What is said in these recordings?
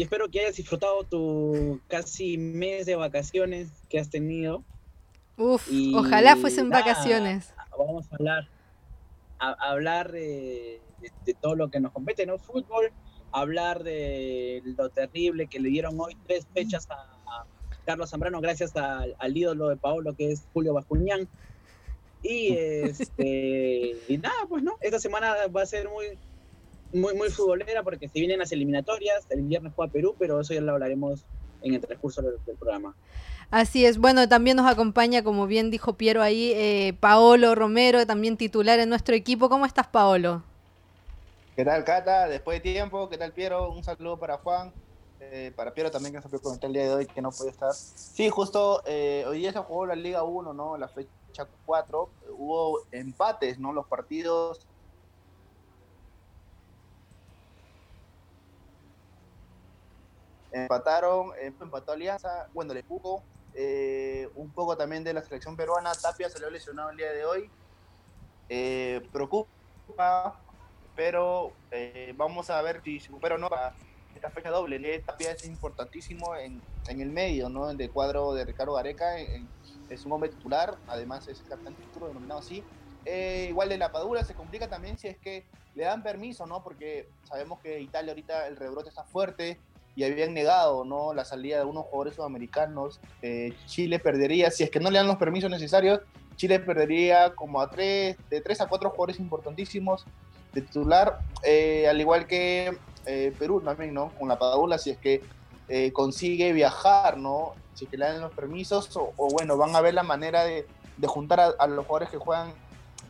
y espero que hayas disfrutado tu casi mes de vacaciones que has tenido. Uf, ojalá fuesen vacaciones. Vamos a hablar, a, hablar de, todo lo que nos compete, ¿no? Fútbol, hablar de lo terrible que le dieron hoy tres fechas a, Carlos Zambrano gracias al ídolo de Paolo que es Julio Bascuñán. Y este y nada, pues no, esta semana va a ser muy muy muy futbolera porque se vienen las eliminatorias, el viernes juega Perú, pero eso ya lo hablaremos en el transcurso del, programa. Así es, bueno, también nos acompaña, como bien dijo Piero ahí, eh, Paolo Romero, también titular en nuestro equipo. ¿Cómo estás, Paolo? ¿Qué tal, Cata? Después de tiempo, ¿qué tal, Piero? Un saludo para Juan, eh, para Piero también, que se puede comentar el día de hoy, que no puede estar. Sí, justo, eh, hoy día se jugó la Liga 1, ¿no? La fecha 4, hubo empates, ¿no? Los partidos empataron, empató Alianza, bueno, le jugó eh, un poco también de la selección peruana, Tapia salió lesionado el día de hoy, eh, preocupa, pero eh, vamos a ver si se recupera o no para esta fecha doble, Tapia es importantísimo en, en, el medio, ¿no? En el cuadro de Ricardo Gareca, es un hombre titular, además es el capitán titular denominado así, igual de la Padura se complica también si es que le dan permiso, ¿no? Porque sabemos que Italia ahorita el rebrote está fuerte, y habían negado ¿no? la salida de unos jugadores sudamericanos. Eh, Chile perdería, si es que no le dan los permisos necesarios, Chile perdería como a tres, de tres a cuatro jugadores importantísimos de titular, eh, al igual que eh, Perú también, ¿no? Con la Padula, si es que consigue viajar, ¿no? Si es que le dan los permisos, o, bueno, van a ver la manera de, de juntar a, los jugadores que juegan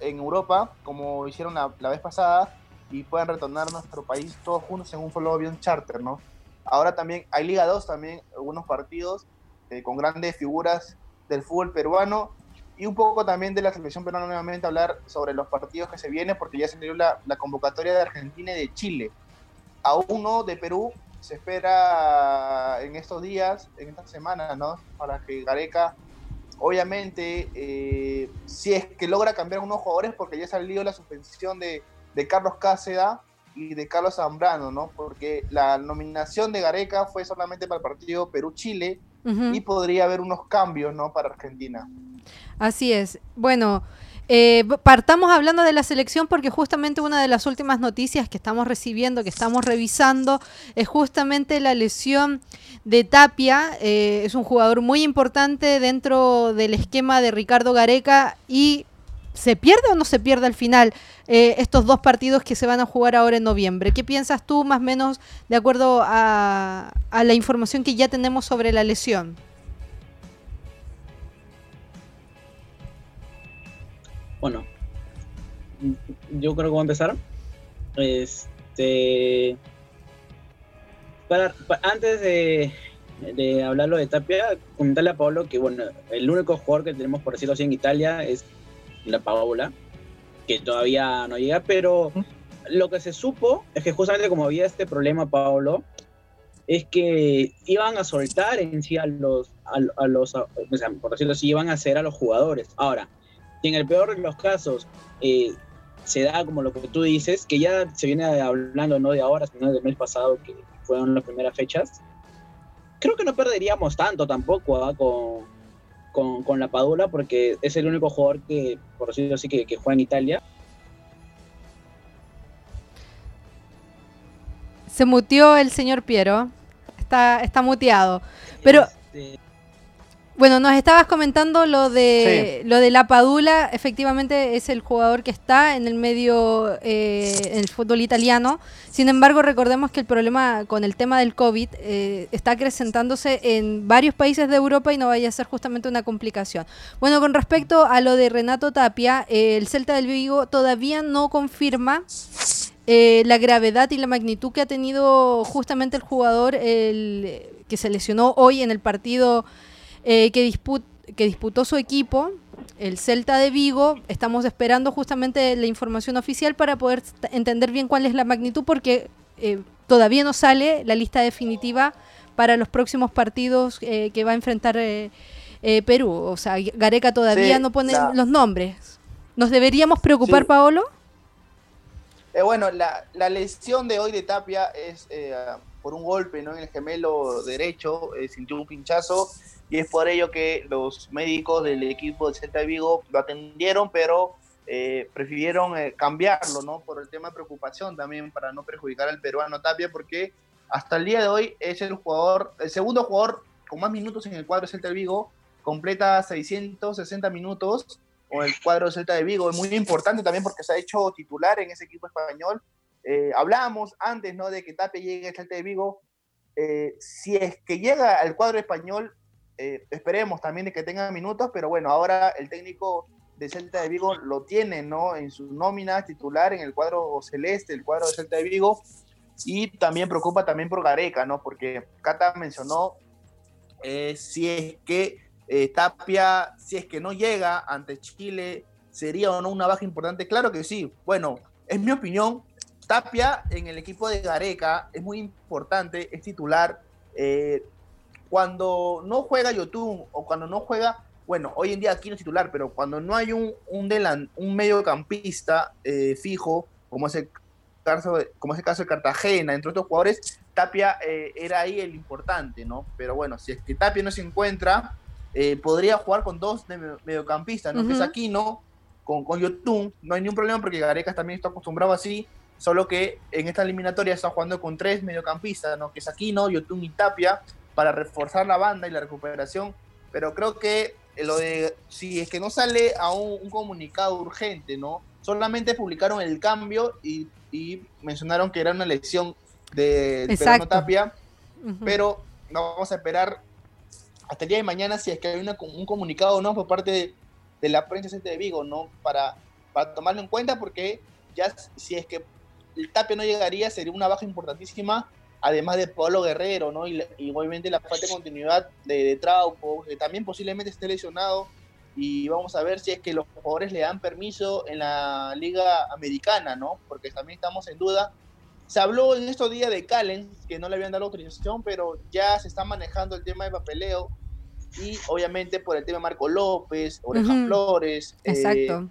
en Europa, como hicieron la, la vez pasada, y puedan retornar a nuestro país todos juntos en un solo avión charter, ¿no? Ahora también hay Liga 2, también algunos partidos eh, con grandes figuras del fútbol peruano y un poco también de la selección peruana nuevamente hablar sobre los partidos que se vienen porque ya se dio la, la convocatoria de Argentina y de Chile. Aún no de Perú, se espera en estos días, en estas semanas, ¿no? Para que Gareca, obviamente, eh, si es que logra cambiar unos jugadores, porque ya ha salido la suspensión de, de Carlos Cáceda, y de Carlos Zambrano, ¿no? Porque la nominación de Gareca fue solamente para el partido Perú-Chile y podría haber unos cambios, ¿no? Para Argentina. Así es. Bueno, eh, partamos hablando de la selección porque justamente una de las últimas noticias que estamos recibiendo, que estamos revisando, es justamente la lesión de Tapia. Eh, es un jugador muy importante dentro del esquema de Ricardo Gareca y ¿Se pierde o no se pierde al final eh, estos dos partidos que se van a jugar ahora en noviembre? ¿Qué piensas tú más o menos de acuerdo a, la información que ya tenemos sobre la lesión? Bueno, yo creo que voy a empezar. Este, para, antes de, de hablarlo de Tapia, comentarle a Pablo que bueno, el único jugador que tenemos, por decirlo así, en Italia es la Paola, que todavía no llega, pero lo que se supo es que justamente como había este problema, Paolo, es que iban a soltar en sí a los, a, los por decirlo así, iban a hacer a los jugadores. Ahora, si en el peor de los casos eh, se da como lo que tú dices, que ya se viene hablando no de ahora, sino del mes pasado, que fueron las primeras fechas, creo que no perderíamos tanto tampoco ¿ah? con, con, con, la Padula porque es el único jugador que, por decirlo así, que, que juega en Italia. Se mutió el señor Piero. Está, está muteado. Pero este, bueno, nos estabas comentando lo de lo de la Padula, efectivamente es el jugador que está en el medio eh, en el fútbol italiano. Sin embargo, recordemos que el problema con el tema del COVID eh, está acrecentándose en varios países de Europa y no vaya a ser justamente una complicación. Bueno, con respecto a lo de Renato Tapia, eh, el Celta del Vigo todavía no confirma la gravedad y la magnitud que ha tenido justamente el jugador el, que se lesionó hoy en el partido eh, que, que disputó su equipo, el Celta de Vigo. Estamos esperando justamente la información oficial para poder entender bien cuál es la magnitud, porque eh, todavía no sale la lista definitiva para los próximos partidos eh, que va a enfrentar Perú. O sea, Gareca todavía no pone los nombres. ¿Nos deberíamos preocupar, Paolo? bueno, la, la, lesión de hoy de Tapia es por un golpe ¿no? en el gemelo derecho, eh, sintió un pinchazo y es por ello que los médicos del equipo de Celta de Vigo lo atendieron, pero eh, prefirieron eh, cambiarlo, ¿no? Por el tema de preocupación también para no perjudicar al peruano Tapia, porque hasta el día de hoy es el jugador, el segundo jugador con más minutos en el cuadro de Celta de Vigo, completa 660 minutos con el cuadro de Celta de Vigo, es muy importante también porque se ha hecho titular en ese equipo español. Eh, hablábamos antes, ¿no? De que Tapia llegue al Celta de Vigo. si es que llega al cuadro español, eh, esperemos también de que tenga minutos, pero bueno, ahora el técnico de Celta de Vigo lo tiene, ¿no? En su nómina titular en el cuadro celeste, el cuadro de Celta de Vigo, y también preocupa también por Gareca, ¿no? Porque Cata mencionó eh, si es que eh, Tapia, si es que no llega ante Chile, sería o no una baja importante. Claro que sí. Bueno, es mi opinión. Tapia en el equipo de Gareca es muy importante, es titular cuando no juega Yotun o cuando no juega, bueno, hoy en día aquí no es titular, pero cuando no hay un, un, un mediocampista eh, fijo, como es, el caso, como es el caso de Cartagena, entre otros jugadores, Tapia eh, era ahí el importante, ¿no? Pero bueno, si es que Tapia no se encuentra, eh, podría jugar con dos mediocampistas, ¿no? Que es Aquino con, con Yotun, no hay ningún problema porque Garecas también está acostumbrado así, solo que en esta eliminatoria está jugando con tres mediocampistas, ¿no? Que es Aquino, Yotun y Tapia, para reforzar la banda y la recuperación, pero creo que lo de si es que no sale a un, comunicado urgente, ¿no? Solamente publicaron el cambio y, mencionaron que era una elección de, de Tapia, pero vamos a esperar hasta el día de mañana si es que hay un comunicado no por parte de, la prensa de Vigo, ¿no? Para, para tomarlo en cuenta porque ya si es que el Tapia no llegaría sería una baja importantísima además de Pablo Guerrero, ¿no? Y, igualmente la falta de continuidad de, de Trauco, que también posiblemente esté lesionado. Y vamos a ver si es que los jugadores le dan permiso en la Liga Americana, ¿no? Porque también estamos en duda. Se habló en estos días de Calen, que no le habían dado autorización, pero ya se está manejando el tema de papeleo. Y obviamente por el tema de Marco López, Oreja Flores. Eh, Exacto.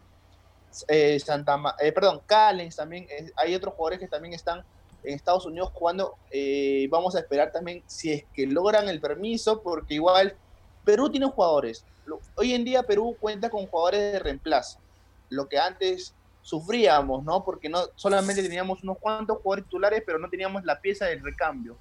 Eh, Santa, eh, perdón, Callens también. hay otros jugadores que también están en Estados Unidos jugando. Eh, vamos a esperar también si es que logran el permiso, porque igual Perú tiene jugadores. Hoy en día Perú cuenta con jugadores de reemplazo, lo que antes sufríamos, ¿no? Porque no solamente teníamos unos cuantos jugadores titulares, pero no teníamos la pieza del recambio.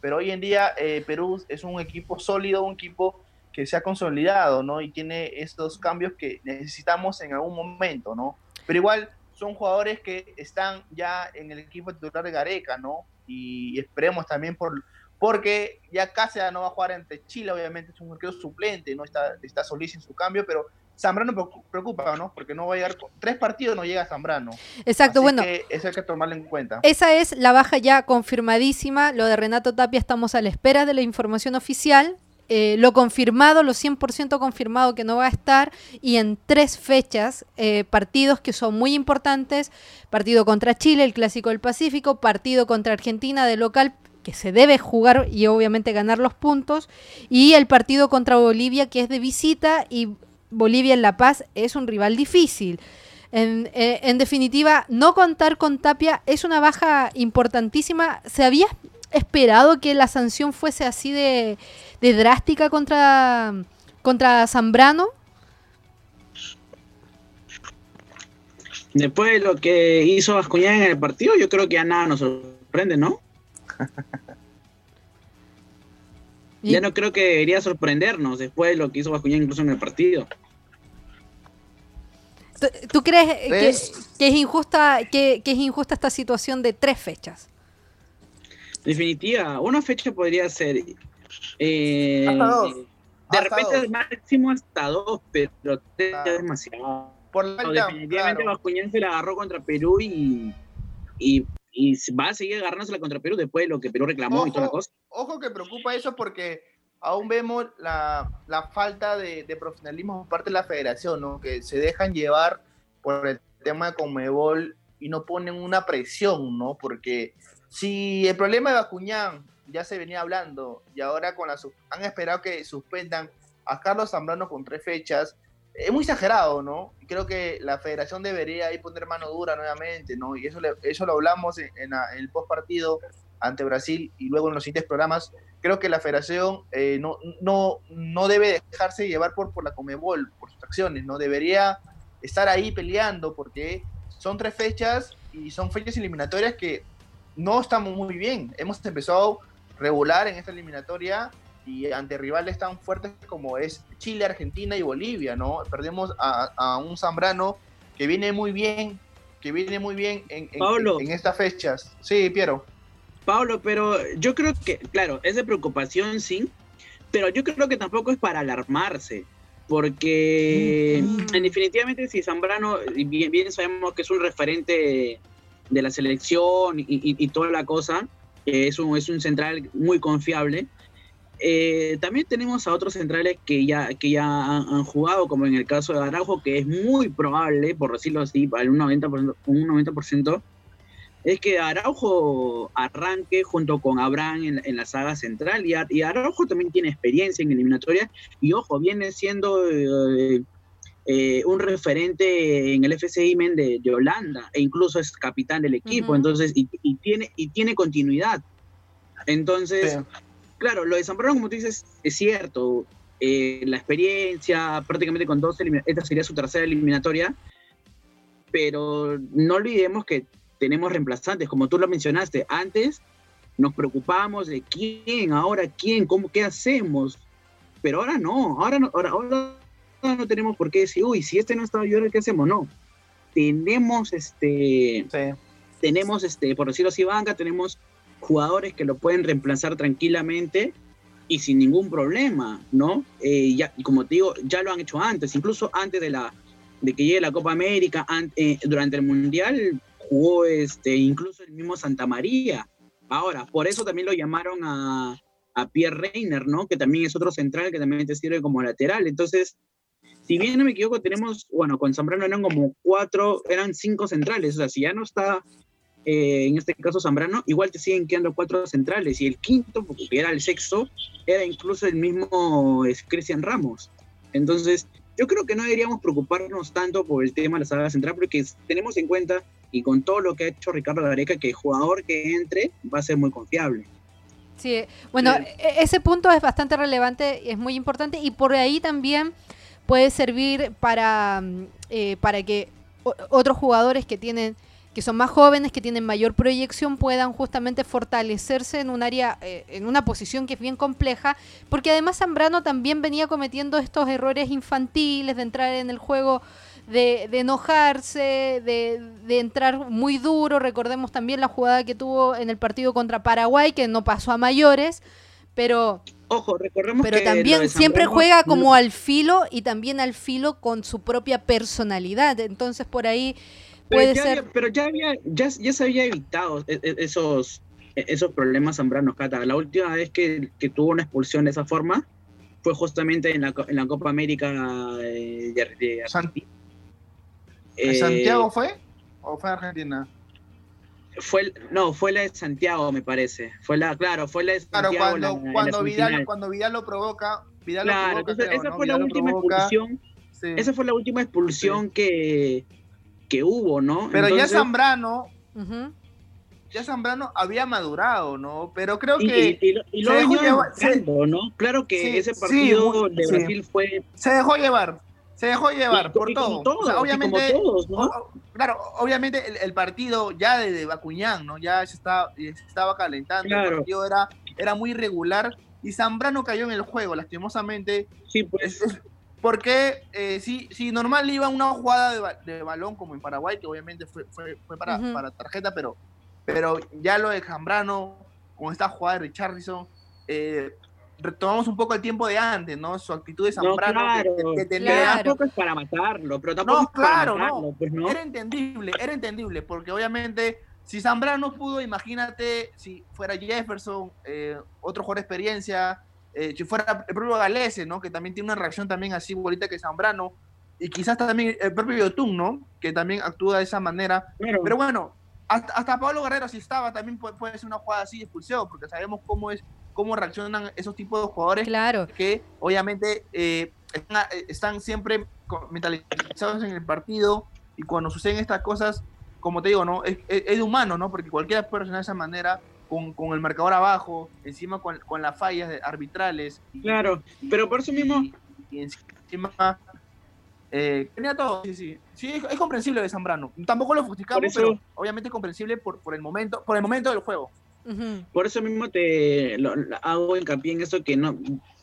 Pero hoy en día eh, Perú es un equipo sólido, un equipo que se ha consolidado, ¿no? Y tiene estos cambios que necesitamos en algún momento, ¿no? Pero igual son jugadores que están ya en el equipo titular de Gareca, ¿no? Y esperemos también por porque ya Cáceres no va a jugar ante Chile, obviamente es un arquero suplente, no está, está Solís en su cambio, pero Zambrano preocupa, ¿no? Porque no va a llegar, tres partidos no llega Zambrano. Exacto, bueno. eso hay que tomarlo en cuenta. Esa es la baja ya confirmadísima. Lo de Renato Tapia estamos a la espera de la información oficial. Eh, lo confirmado, lo 100% confirmado que no va a estar y en tres fechas, eh, partidos que son muy importantes, partido contra Chile, el Clásico del Pacífico, partido contra Argentina de local que se debe jugar y obviamente ganar los puntos, y el partido contra Bolivia que es de visita y Bolivia en La Paz es un rival difícil. En, eh, en, definitiva, no contar con Tapia es una baja importantísima. Se había esperado que la sanción fuese así de, de drástica contra, contra Zambrano? Después de lo que hizo Bascuñán en el partido, yo creo que a nada nos sorprende, ¿no? ya no creo que debería sorprendernos después de lo que hizo Bascuñán incluso en el partido. ¿Tú, crees que, es injusta que, que, es injusta esta situación de tres fechas? Definitiva, una fecha podría ser eh, De repente el máximo hasta dos, pero tres es demasiado. Por definitivamente claro. se la agarró contra Perú y, y, va a seguir agarrándose contra Perú después de lo que Perú reclamó y toda la cosa. Ojo que preocupa eso porque aún vemos la, la falta de, de, profesionalismo por parte de la federación, ¿no? que se dejan llevar por el tema de Conmebol y no ponen una presión, ¿no? Porque si el problema de Bacuñán ya se venía hablando y ahora con la han esperado que suspendan a Carlos Zambrano con tres fechas, es muy exagerado, ¿no? Creo que la federación debería ahí poner mano dura nuevamente, ¿no? Y eso, eso lo hablamos en, el post partido ante Brasil y luego en los siguientes programas, creo que la federación eh, no, no, no debe dejarse llevar por, por la Comebol, por sus acciones, no debería estar ahí peleando porque son tres fechas y son fechas eliminatorias que no estamos muy bien. Hemos empezado regular en esta eliminatoria y ante rivales tan fuertes como es Chile, Argentina y Bolivia, ¿no? Perdemos a, un Zambrano que viene muy bien, que viene muy bien en, en, estas fechas. Sí, Piero. Pablo, pero yo creo que, claro, es de preocupación, sí, pero yo creo que tampoco es para alarmarse, porque mm. en definitivamente si Zambrano, bien, bien sabemos que es un referente de la selección y, toda la cosa, es un, es un central muy confiable, eh, también tenemos a otros centrales que ya, que ya han, jugado, como en el caso de Araujo, que es muy probable, por decirlo así, para un 90%, un 90% es que Araujo arranque junto con Abraham en, la saga central. Y, Araujo también tiene experiencia en eliminatoria y ojo, viene siendo eh, eh, un referente en el FCI Men de, Holanda e incluso es capitán del equipo, entonces, y, tiene, y tiene continuidad. Entonces, claro, lo de Zambrano, como tú dices, es cierto. Eh, la experiencia, prácticamente con dos esta sería su tercera eliminatoria, pero no olvidemos que tenemos reemplazantes, como tú lo mencionaste. Antes nos preocupábamos de quién, ahora quién, cómo, qué hacemos. Pero ahora no, ahora no, ahora, ahora no tenemos por qué decir, uy, si este no está ayudando, ¿qué hacemos? No. Tenemos este. Tenemos este, por decirlo así, banca, tenemos jugadores que lo pueden reemplazar tranquilamente y sin ningún problema, ¿no? Eh, ya, como te digo, ya lo han hecho antes, incluso antes de, la, de que llegue la Copa América, eh, durante el Mundial jugó este, incluso el mismo Santa María. Ahora, por eso también lo llamaron a, a Pierre Reiner, ¿no? Que también es otro central que también te sirve como lateral. Entonces, si bien no me equivoco, tenemos, bueno, con Zambrano eran como cuatro, eran cinco centrales. O sea, si ya no está eh, en este caso Zambrano, igual te siguen quedando cuatro centrales y el quinto, porque era el sexto, era incluso el mismo Cristian Ramos. Entonces, yo creo que no deberíamos preocuparnos tanto por el tema de la saga central porque tenemos en cuenta y con todo lo que ha hecho Ricardo Gareca que el jugador que entre va a ser muy confiable. Sí, bueno, e-, ese punto es bastante relevante, es muy importante y por ahí también puede servir para, eh, para que otros jugadores que tienen que son más jóvenes, que tienen mayor proyección, puedan justamente fortalecerse en un área, eh, en una posición que es bien compleja, porque además Zambrano también venía cometiendo estos errores infantiles de entrar en el juego, de, enojarse, de, entrar muy duro. Recordemos también la jugada que tuvo en el partido contra Paraguay, que no pasó a mayores, pero... Ojo, recordemos pero también siempre juega como al filo y también al filo con su propia personalidad. Entonces por ahí pero ya pero ya, había, ya, ya se había evitado e, e, esos, e, esos problemas Zambrano Cata. La última vez que, que, tuvo una expulsión de esa forma fue justamente en la, en la Copa América de, de Argentina. Eh, ¿Santiago fue? ¿O fue Argentina? Fue, no, fue la de Santiago, me parece. Fue la, claro, fue la de Santiago. Claro, cuando, cuando, Vidal, cuando Vidal lo provoca, Vidal claro, lo provoca, esa fue la última expulsión. Esa fue la última expulsión que, que hubo, ¿no? Pero ya Zambrano, ya Zambrano había madurado, ¿no? Pero creo que y, lo, se dejó llevar, ¿no? Claro que ese partido de Brasil fue se dejó llevar, se dejó llevar por todo. obviamente, claro, obviamente el, partido ya de, Bacuñán, ¿no? Ya se estaba, estaba calentando, el partido era, era muy irregular y Zambrano cayó en el juego, lastimosamente. Sí, pues. Porque eh, si, si normal iba una jugada de, balón como en Paraguay, que obviamente fue, fue, fue para, para, tarjeta, pero, pero ya lo de Zambrano, con esta jugada de Richardson, eh, retomamos un poco el tiempo de antes, ¿no? Su actitud de Zambrano no, que, tenía... tampoco es para matarlo, pero tampoco es para matarlo, pues, no. Era entendible, era entendible, porque obviamente si Zambrano pudo, imagínate si fuera Jefferson, eh, otro jugador de experiencia, eh, si fuera el propio Galese, ¿no? Que también tiene una reacción también así bonita que Zambrano, y quizás también el propio Yotun, ¿no? Que también actúa de esa manera. Pero bueno, hasta, Pablo Guerrero si estaba también puede, ser una jugada así de expulsión, porque sabemos cómo es cómo reaccionan esos tipos de jugadores claro. que obviamente eh, están, siempre mentalizados en el partido y cuando suceden estas cosas, como te digo, ¿no? Es, es, humano, ¿no? Porque cualquiera puede reaccionar de esa manera con, con el marcador abajo, encima con, con las fallas arbitrales. claro, pero por eso mismo... Y, encima... Eh, tenía todo, sí, sí. Sí, es, comprensible de Zambrano. Tampoco lo justificamos, pero obviamente es comprensible por, por, el momento, por el momento del juego. Por eso mismo te hago hincapié en eso que no,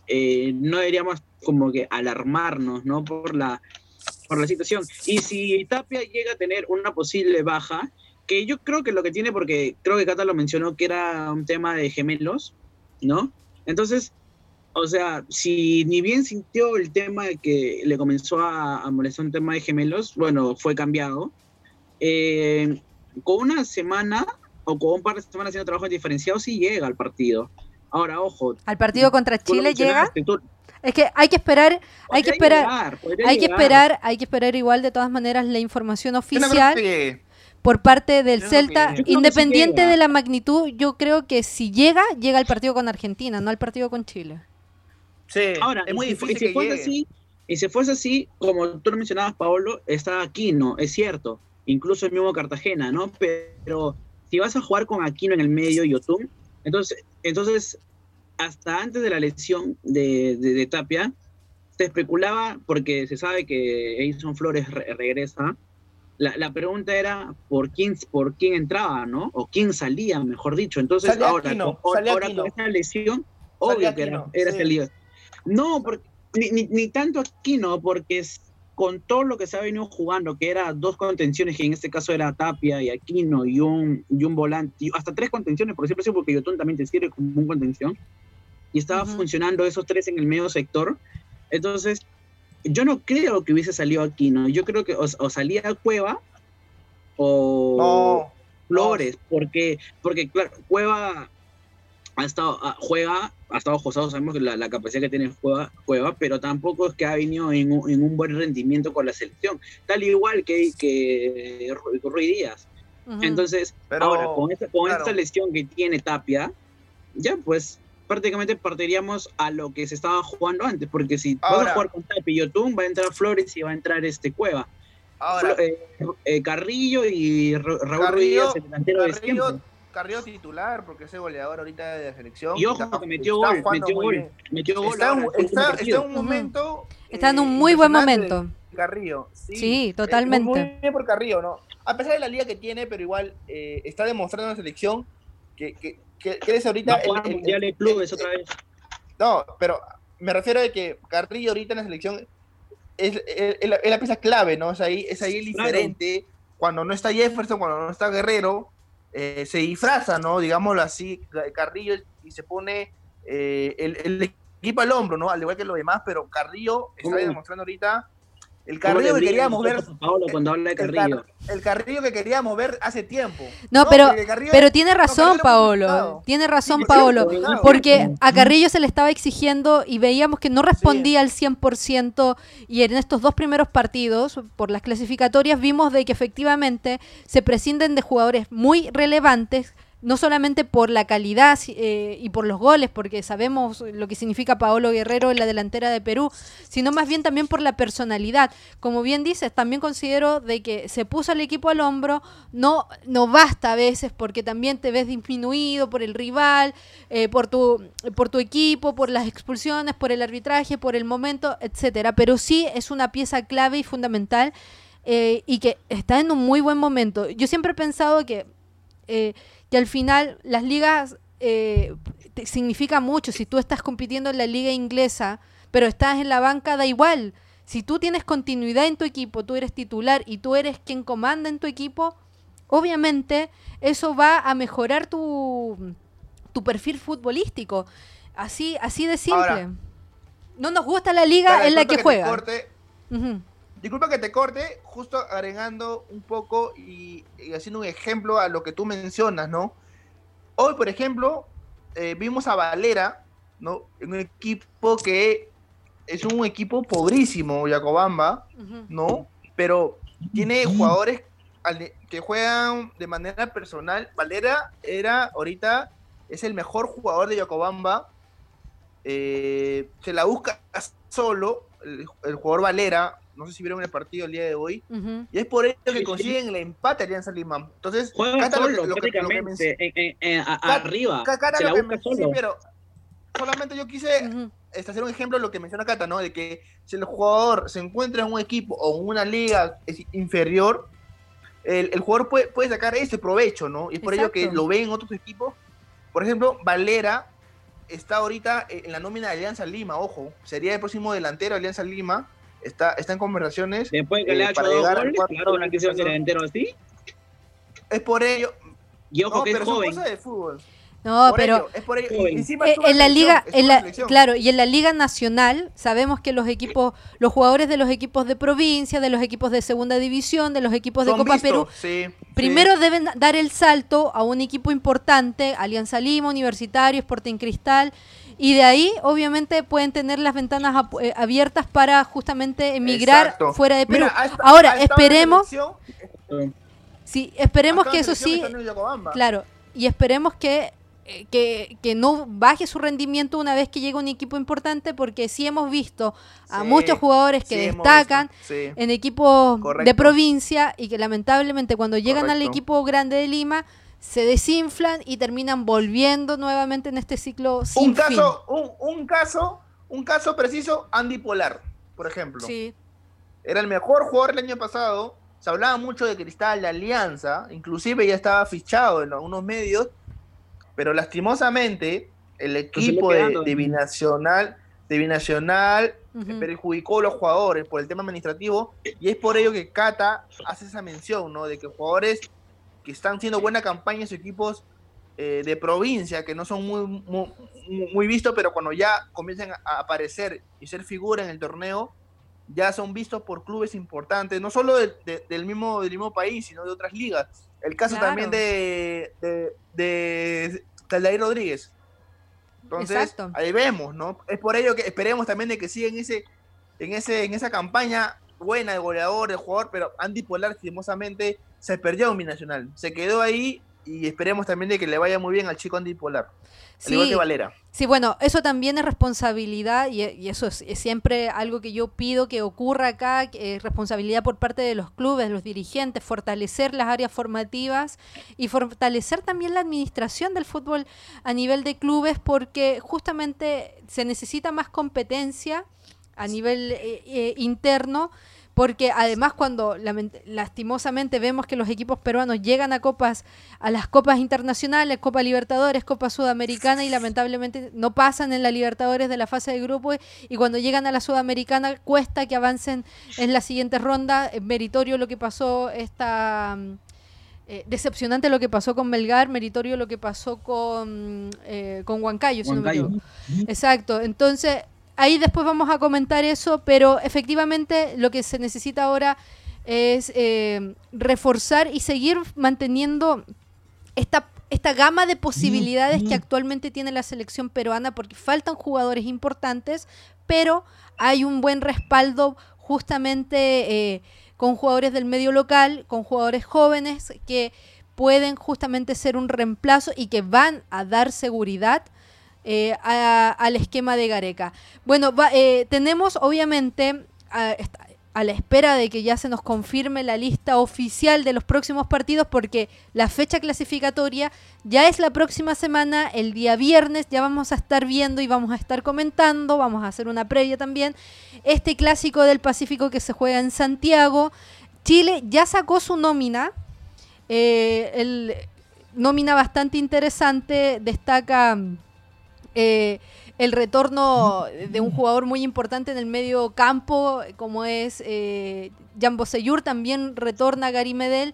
eh, no deberíamos como que alarmarnos, ¿no? Por la, por la situación. Y si Tapia llega a tener una posible baja, que yo creo que lo que tiene, porque creo que Cata lo mencionó, que era un tema de gemelos, ¿no? Entonces, o sea, si ni bien sintió el tema de que le comenzó a, molestar un tema de gemelos, bueno, fue cambiado. Eh, con una semana o con un par de semanas haciendo trabajo diferenciado, sí llega al partido. Ahora, ojo. ¿Al partido contra Chile llega? Es que hay que esperar, hay que esperar, hay que esperar, hay que esperar igual de todas maneras la información oficial por parte del Celta, independiente de la magnitud, yo creo que si llega, llega al partido con Argentina, no al partido con Chile. Sí, ahora, es muy difícil. Y si, fuese así, y si fuese así, como tú lo mencionabas, Paolo, está Aquino, es cierto, incluso el mismo Cartagena, ¿no? Pero si vas a jugar con Aquino en el medio y Yotun, entonces, entonces hasta antes de la lesión de, de, Tapia, se especulaba, porque se sabe que Edison Flores regresa, la, pregunta era por quién, por quién entraba, ¿no? O quién salía, mejor dicho. Entonces, ahora, con, ahora con esa lesión, obvio que era, era sí. No, porque, ni, ni, tanto aquí, ¿no? Porque con todo lo que se ha venido jugando, que era dos contenciones, que en este caso era Tapia y Aquino y un, y un volante, hasta tres contenciones, por ejemplo, porque Yotun también te sirve como un contención, y estaba funcionando esos tres en el medio sector. Entonces, yo no creo que hubiese salido aquí, ¿no? Yo creo que o, salía Cueva o Flores, porque, porque claro, Cueva ha estado, ah, juega, ha estado josado, sabemos que la, capacidad que tiene Cueva, Cueva, pero tampoco es que ha venido en un, buen rendimiento con la selección, tal igual que, que Rui Díaz. Entonces, ahora, con, esta, con esta lesión que tiene Tapia, ya pues prácticamente partiríamos a lo que se estaba jugando antes, porque si vas a jugar con Tapi y Yotun, va a entrar Flores y va a entrar este Cueva. Ahora, eh, eh, Carrillo y Raúl Carrillo, el delantero de siempre. Carrillo titular, porque es el goleador ahorita de la selección. Y ojo, que metió gol, metió gol, metió gol. Está, en un momento... Está en un muy buen momento. Carrillo. Sí, totalmente. Muy bien por Carrillo, ¿no? A pesar de la liga que tiene, pero igual eh, está demostrando en la selección que, que, que, eres ahorita. el, el, clubes otra vez. No, pero me refiero a que Carrillo ahorita en la selección es, la pieza clave, ¿no? Es ahí, es ahí el diferente. Cuando no está Jefferson, cuando no está Guerrero, eh, se disfraza, ¿no? Digámoslo así, Carrillo y se pone eh, el, equipo al hombro, ¿no? Al igual que los demás, pero Carrillo está demostrando ahorita el Carrillo que queríamos ver. cuando habla de Carrillo. El, Carrillo que queríamos ver hace tiempo. No, pero, pero tiene razón, Paolo. Tiene razón, Paolo. Porque a Carrillo se le estaba exigiendo y veíamos que no respondía al 100%. Y en estos dos primeros partidos, por las clasificatorias, vimos de que efectivamente se prescinden de jugadores muy relevantes no solamente por la calidad eh, y por los goles, porque sabemos lo que significa Paolo Guerrero en la delantera de Perú, sino más bien también por la personalidad. Como bien dices, también considero de que se puso al equipo al hombro, no, no basta a veces porque también te ves disminuido por el rival, eh, por, tu, por tu equipo, por las expulsiones, por el arbitraje, por el momento, etcétera. Pero sí es una pieza clave y fundamental eh, y que está en un muy buen momento. Yo siempre he pensado que que al final las ligas eh, significa mucho. Si tú estás compitiendo en la liga inglesa, pero estás en la banca, da igual. Si tú tienes continuidad en tu equipo, tú eres titular y tú eres quien comanda en tu equipo, obviamente eso va a mejorar tu, tu perfil futbolístico. Así, así de simple. no nos gusta la liga en la que, juega. Disculpa que te corte, justo agregando un poco y, haciendo un ejemplo a lo que tú mencionas, ¿no? Hoy, por ejemplo, eh, vimos a Valera, ¿no? En un equipo que es un equipo pobrísimo, Yacobamba, ¿no? Pero tiene jugadores que juegan de manera personal. Valera era ahorita, es el mejor jugador de Yacobamba. Eh, se la busca solo, el jugador Valera, No sé si vieron el partido el día de hoy. Y es por ello que consiguen el empate Alianza Lima. Entonces, Juega solo, lo que, lo que, arriba. se la busca solo. Sí, pero solamente yo quise este, hacer un ejemplo de lo que menciona Cata, ¿no? De que si el jugador se encuentra en un equipo o en una liga inferior, el, el jugador puede, puede, sacar ese provecho, ¿no? Y es por ello que lo ven en otros equipos. Por ejemplo, Valera está ahorita en la nómina de Alianza Lima, ojo, sería el próximo delantero de Alianza Lima. Está, está en conversaciones. Después que le ha hecho dos goles, claro, no quiso ser delantero así. Es por ello. Y ojo no, que es joven. de fútbol. No, pero en la liga, en la, claro, y en la liga nacional sabemos que los equipos, los jugadores de los equipos de provincia, de los equipos de segunda división, de los equipos de Copa Perú, primero deben dar el salto a un equipo importante, Alianza Lima, Universitario, Sporting Cristal, y de ahí obviamente pueden tener las ventanas eh, abiertas para justamente emigrar fuera de Perú. Ahora esperemos, sí, esperemos que eso sí, claro, y esperemos que eh, que, no baje su rendimiento una vez que llega un equipo importante, porque sí hemos visto a muchos jugadores que destacan en equipos de provincia y que lamentablemente cuando llegan al equipo grande de Lima se desinflan y terminan volviendo nuevamente en este ciclo sin un caso, Un, caso, un caso preciso, Andy Polar, por ejemplo. Era el mejor jugador el año pasado. Se hablaba mucho de Cristal, de Alianza, inclusive ya estaba fichado en algunos medios pero lastimosamente el equipo de, Binacional, de Binacional perjudicó a los jugadores por el tema administrativo y es por ello que Cata hace esa mención, ¿no? De que jugadores que están haciendo buena campaña en sus equipos eh, de provincia, que no son muy, muy, vistos, pero cuando ya comienzan a aparecer y ser figura en el torneo, ya son vistos por clubes importantes, no solo del, mismo, del mismo país, sino de otras ligas. El caso también de, de, de Rodríguez. Entonces, ahí vemos, ¿no? Es por ello que esperemos también de que siga en, ese, en, ese, en esa campaña buena de goleador, de jugador, pero Andy Polar, lastimosamente, se perdió en Binacional. Se quedó ahí y esperemos también de que le vaya muy bien al chico Andy Polar. Sí, igual que Valera. Sí, bueno, eso también es responsabilidad y, eso es, siempre algo que yo pido que ocurra acá, es responsabilidad por parte de los clubes, los dirigentes, fortalecer las áreas formativas y fortalecer también la administración del fútbol a nivel de clubes porque justamente se necesita más competencia a nivel eh, eh, interno porque además cuando lastimosamente vemos que los equipos peruanos llegan a copas, a las copas internacionales, Copa Libertadores, Copa Sudamericana y lamentablemente no pasan en la Libertadores de la fase de grupo y cuando llegan a la Sudamericana cuesta que avancen en la siguiente ronda, meritorio lo que pasó esta eh, decepcionante lo que pasó con Melgar, meritorio lo que pasó con, eh, con Huancayo, si Huancayo. Exacto, entonces ahí después vamos a comentar eso, pero efectivamente lo que se necesita ahora es eh, reforzar y seguir manteniendo esta, esta gama de posibilidades que actualmente tiene la selección peruana, porque faltan jugadores importantes, pero hay un buen respaldo justamente eh, con jugadores del medio local, con jugadores jóvenes que pueden justamente ser un reemplazo y que van a dar seguridad eh, al esquema de Gareca. Bueno, eh, tenemos obviamente a, la espera de que ya se nos confirme la lista oficial de los próximos partidos porque la fecha clasificatoria ya es la próxima semana, el día viernes, ya vamos a estar viendo y vamos a estar comentando, vamos a hacer una previa también, este clásico del Pacífico que se juega en Santiago. Chile ya sacó su nómina, eh, el, nómina bastante interesante, destaca eh, el retorno de un jugador muy importante en el medio campo, como es eh, Jan también retorna Gary Medel.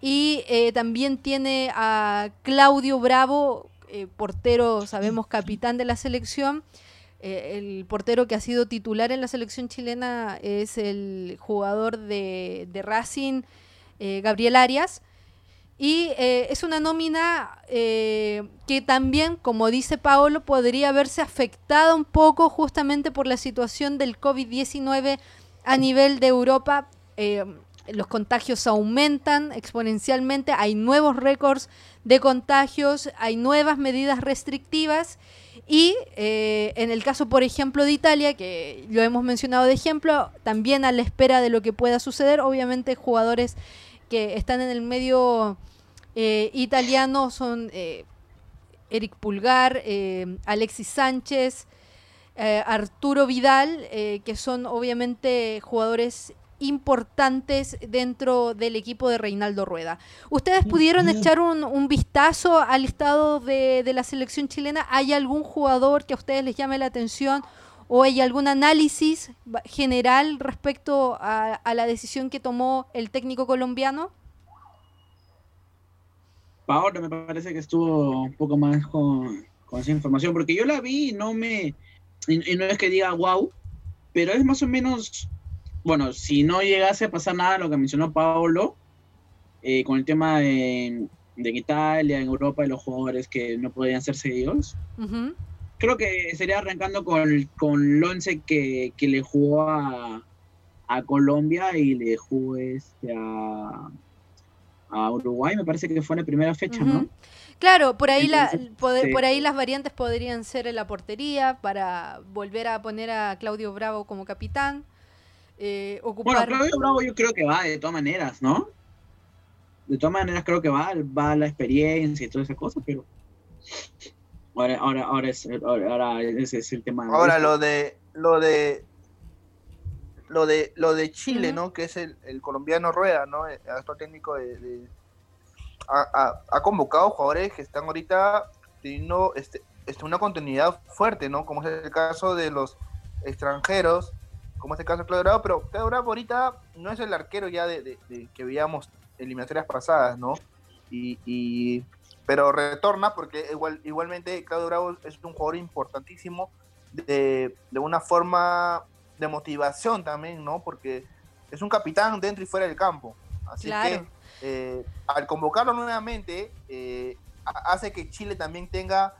Y eh, también tiene a Claudio Bravo, eh, portero, sabemos, capitán de la selección. el portero que ha sido titular en la selección chilena es el jugador de, de Racing, Gabriel Arias. Y eh, es una nómina eh, que también, como dice Paolo, podría verse afectada un poco justamente por la situación del COVID-19 a nivel de Europa. Eh, los contagios aumentan exponencialmente, hay nuevos récords de contagios, hay nuevas medidas restrictivas Y en el caso, por ejemplo, de Italia, que lo hemos mencionado de ejemplo, también a la espera de lo que pueda suceder, obviamente jugadores que están en el medio eh, italiano son eh, Eric Pulgar, Alexis Sánchez, Arturo Vidal, que son obviamente jugadores importantes dentro del equipo de Reinaldo Rueda. ¿Ustedes pudieron echar un, vistazo al estado de, la selección chilena? ¿Hay algún jugador que a ustedes les llame la atención o hay algún análisis general respecto a, la decisión que tomó el técnico colombiano? Paola me parece que estuvo un poco más con, esa información, porque yo la vi y no me... y no es que diga wow, pero es más o menos bueno, si no llegase a pasar nada, lo que mencionó Paolo, eh, con el tema de, Italia, en Europa, y los jugadores que no podían ser seguidos, creo que sería arrancando con, con Lonce que, que le jugó a, Colombia y le jugó este a, Uruguay, me parece que fue en la primera fecha, ¿no? Claro, por ahí, la, por ahí las variantes podrían ser en la portería para volver a poner a Claudio Bravo como capitán. Eh, bueno, Claudio Bravo yo creo que va de todas maneras, ¿no? De todas maneras creo que va, va la experiencia y toda esa cosa, pero ahora, ahora, ahora, es, ahora ese es el tema. Ahora lo de lo de lo de lo de Chile, ¿no? Que es el, colombiano Rueda, ¿no? El actor técnico de, ha, convocado jugadores que están ahorita teniendo este, este, una continuidad fuerte, ¿no? Como es el caso de los extranjeros como este caso Claudio Bravo, pero Claudio Bravo ahorita no es el arquero ya de, que veíamos eliminatorias pasadas, ¿no? Y, pero retorna porque igual, igualmente Claudio Bravo es un jugador importantísimo de, una forma de motivación también, ¿no? Porque es un capitán dentro y fuera del campo. Así que eh, al convocarlo nuevamente, eh, hace que Chile también tenga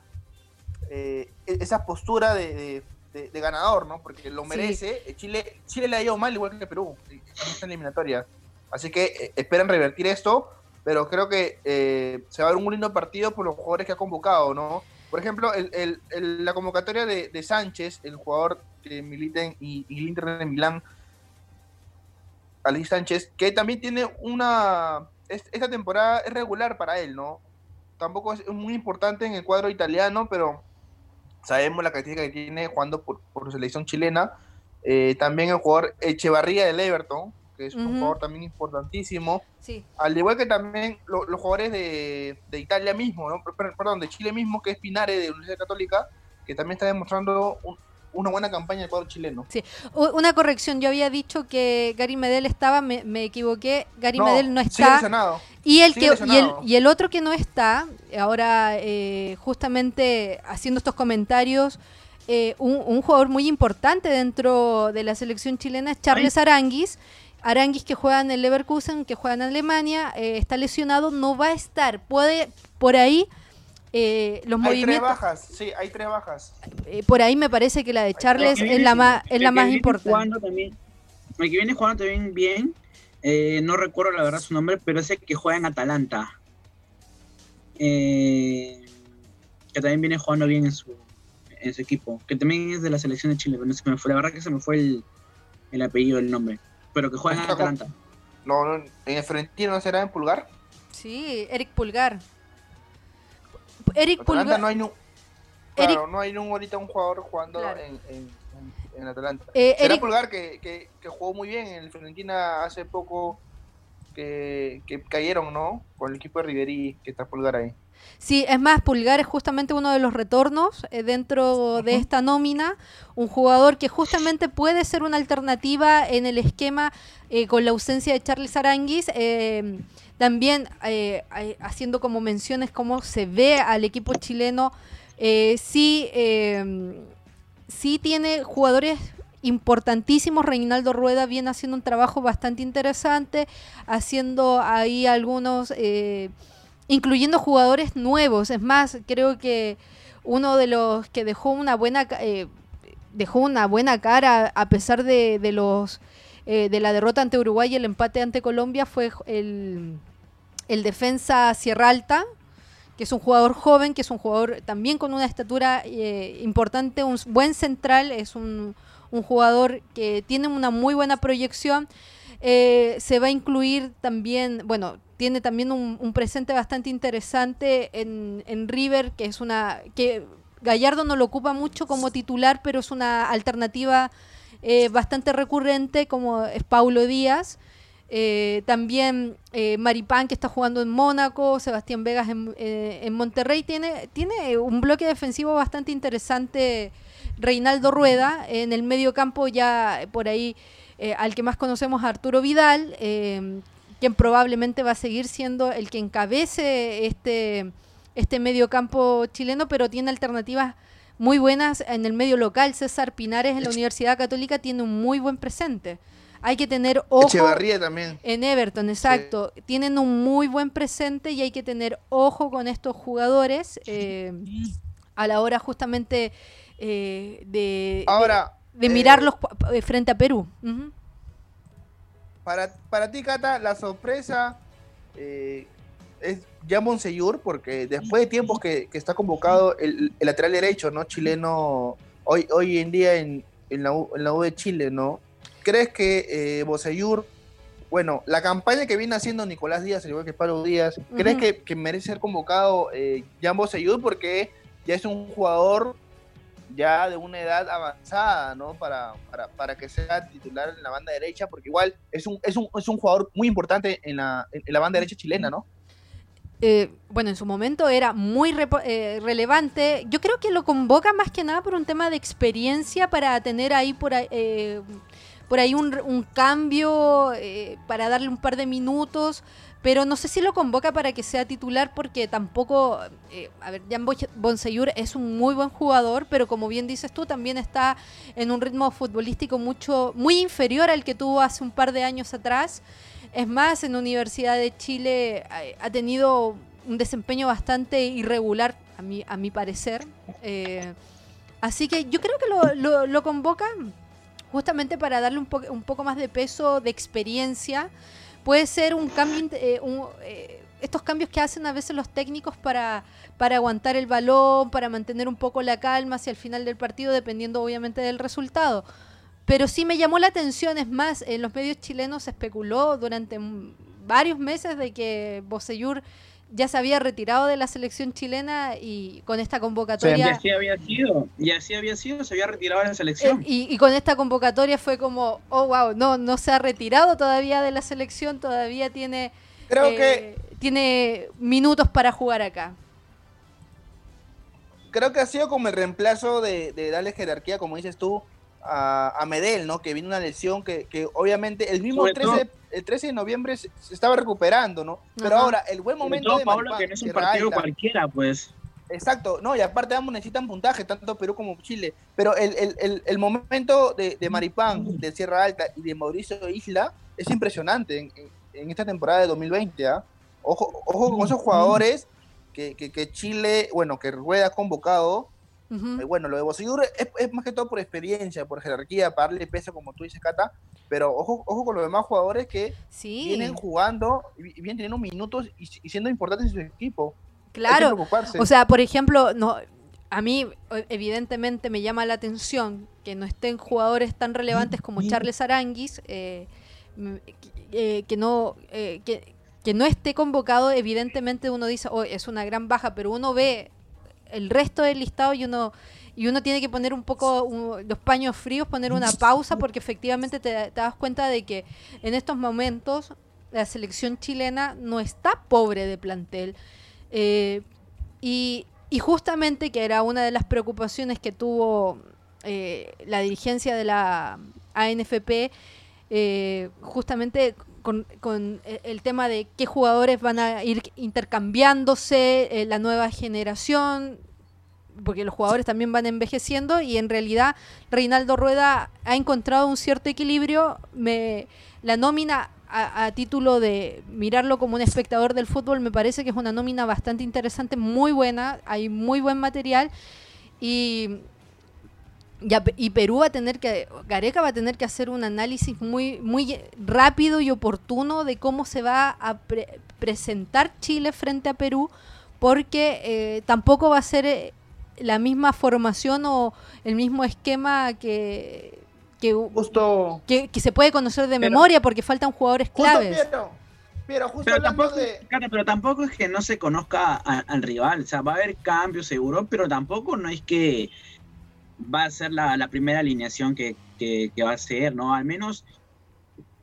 eh, e-, esa postura de, de, ganador, ¿no? Porque lo merece. Eh, Chile, Chile le ha ido mal, igual que Perú, en esta eliminatoria. Así que eh, esperan revertir esto, pero creo que eh, se va a ver un lindo partido por los jugadores que ha convocado, ¿no? Por ejemplo, el, la convocatoria de, Sánchez, el jugador que milita en y, el Inter de Milán, Alexis Sánchez, que también tiene una... Esta temporada es regular para él, ¿no? Tampoco es muy importante en el cuadro italiano, pero sabemos la característica que tiene jugando por, por selección chilena. Eh, también el jugador Echevarría del Everton, que es un jugador también importantísimo. Sí. Al igual que también los jugadores de, de, Italia mismo, ¿no? perdón, de Chile mismo, que es Pinare de Universidad Católica, que también está demostrando un, una buena campaña del cuadro chileno. Sí, una corrección, yo había dicho que Gary Medel estaba, me, equivoqué, Gary Medel no está. Y el, que, y, el, y el otro que no está, ahora eh, justamente haciendo estos comentarios, eh, un, jugador muy importante dentro de la selección chilena es Charles Aranguis. Aranguis que juega en el Leverkusen, que juega en Alemania, eh, está lesionado, no va a estar. Puede por ahí eh, los hay movimientos. Tres bajas, sí, hay tres bajas. Eh, por ahí me parece que la de Charles es la más, es la más importante. También, el que viene jugando también bien, eh, no recuerdo la verdad su nombre, pero es el que juega en Atalanta. Eh, que también viene jugando bien en su, en su equipo. Que también es de la selección de Chile, pero no sé me fue. La verdad que se me fue el, el apellido, el nombre. Pero que juega en Atalanta. No, no, en el Frentino no será en Pulgar. Sí, Eric Pulgar. Eric Pulgar. No hay, claro, no hay un, ahorita un jugador jugando en, en, Atalanta. Eh, Eric... Pulgar que, que, que, jugó muy bien en el Fiorentina hace poco que, que cayeron, ¿no? Con el equipo de Riveri que está Pulgar ahí. Sí, es más, Pulgar es justamente uno de los retornos eh, dentro de esta nómina, un jugador que justamente puede ser una alternativa en el esquema eh, con la ausencia de Charles Aranguis. Eh, también eh, haciendo como menciones cómo se ve al equipo chileno, eh, sí, sí tiene jugadores importantísimos. Reinaldo Rueda viene haciendo un trabajo bastante interesante, haciendo ahí algunos, eh, incluyendo jugadores nuevos. Es más, creo que uno de los que dejó una buena, dejó una buena cara a pesar de, de los de la derrota ante Uruguay y el empate ante Colombia fue el el defensa Sierra Alta, que es un jugador joven, que es un jugador también con una estatura eh, importante, un buen central, es un, un, jugador que tiene una muy buena proyección. Eh, se va a incluir también, bueno, tiene también un, presente bastante interesante en, en, River, que es una que Gallardo no lo ocupa mucho como titular, pero es una alternativa eh, bastante recurrente, como es Paulo Díaz. Eh, también eh, Maripán, que está jugando en Mónaco, Sebastián Vegas en, en, Monterrey. Tiene, tiene un bloque defensivo bastante interesante. Reinaldo Rueda, en el medio campo ya por ahí al que más conocemos Arturo Vidal, quien probablemente va a seguir siendo el que encabece este, este medio campo chileno, pero tiene alternativas muy buenas en el medio local. César Pinares en la Universidad Católica tiene un muy buen presente. Hay que tener ojo también. en Everton, exacto. Tienen un muy buen presente y hay que tener ojo con estos jugadores eh, a la hora justamente eh, de, Ahora, de, mirarlos eh, frente a Perú. Para, para ti, Cata, la sorpresa es ya Monseyur, porque después de tiempos que, está convocado el, lateral derecho, ¿no? Chileno, hoy, hoy en día en, la, U, de Chile, ¿no? ¿Crees que eh, bueno, la campaña que viene haciendo Nicolás Díaz, al igual que Pablo Díaz, ¿crees que, merece ser convocado eh, Jan? Porque ya es un jugador ya de una edad avanzada, ¿no? Para, para, que sea titular en la banda derecha, porque igual es un, es un, es un jugador muy importante en la, en la banda derecha chilena, ¿no? Eh, bueno, en su momento era muy eh, relevante. Yo creo que lo convoca más que nada por un tema de experiencia para tener ahí por ahí, eh, por ahí un, cambio, para darle un par de minutos. Pero no sé si lo convoca para que sea titular porque tampoco, a ver, Jan Bonseyur es un muy buen jugador, pero como bien dices tú, también está en un ritmo futbolístico mucho, muy inferior al que tuvo hace un par de años atrás. Es más, en Universidad de Chile ha tenido un desempeño bastante irregular, a mi, a mi parecer. Eh, así que yo creo que lo, lo, convocan justamente para darle un, un, poco más de peso, de experiencia. Puede ser un cambio, eh, eh, estos cambios que hacen a veces los técnicos para, para aguantar el balón, para mantener un poco la calma hacia el final del partido, dependiendo obviamente del resultado. Pero sí me llamó la atención, es más, en los medios chilenos se especuló durante varios meses de que Boseyur ya se había retirado de la selección chilena y con esta convocatoria... ya así había sido, y así había sido, se había retirado de la selección. Eh, y, con esta convocatoria fue como, oh, wow, no, no se ha retirado todavía de la selección, todavía tiene, Creo eh, que... tiene minutos para jugar acá. Creo que ha sido como el reemplazo de, de darle jerarquía, como dices tú, a, Medel, ¿no? Que vino una lesión que, obviamente el mismo 13, el 13 de noviembre se, estaba recuperando, ¿no? Pero ahora, el buen momento de Pablo, que no es un partido cualquiera, pues. Exacto, no, y aparte ambos necesitan puntaje, tanto Perú como Chile. Pero el, momento de, Maripán, de Sierra Alta y de Mauricio Isla es impresionante en, esta temporada de 2020. ¿ah? Ojo, ojo con esos jugadores que, que, Chile, bueno, que Rueda ha convocado eh, bueno, lo de Boseyur es, más que todo por experiencia, por jerarquía, para darle peso, como tú dices, Cata. Pero ojo, ojo con los demás jugadores que vienen jugando y vienen teniendo minutos y, siendo importantes en su equipo. Claro. O sea, por ejemplo, no, a mí evidentemente me llama la atención que no estén jugadores tan relevantes como Charles Aranguis, eh, eh, que no... que, que no esté convocado, evidentemente uno dice, oh, es una gran baja, pero uno ve el resto del listado y uno y uno tiene que poner un poco los paños fríos, poner una pausa porque efectivamente te, das cuenta de que en estos momentos la selección chilena no está pobre de plantel. Eh, y, justamente que era una de las preocupaciones que tuvo eh, la dirigencia de la ANFP, eh, justamente con, con, el tema de qué jugadores van a ir intercambiándose, eh, la nueva generación, porque los jugadores también van envejeciendo y en realidad Reinaldo Rueda ha encontrado un cierto equilibrio. Me, la nómina a, título de mirarlo como un espectador del fútbol me parece que es una nómina bastante interesante, muy buena, hay muy buen material y y Perú va a tener que, Gareca va a tener que hacer un análisis muy, muy rápido y oportuno de cómo se va a presentar Chile frente a Perú, porque eh, tampoco va a ser eh, la misma formación o el mismo esquema que, que, Justo. que, que se puede conocer de memoria porque faltan jugadores claves. Justo Pero hablando tampoco, de. claro, pero tampoco es que no se conozca a- al rival. O sea, va a haber cambios seguro, pero tampoco no es que va a ser la, la primera alineación que, que- que va a ser, ¿no? Al menos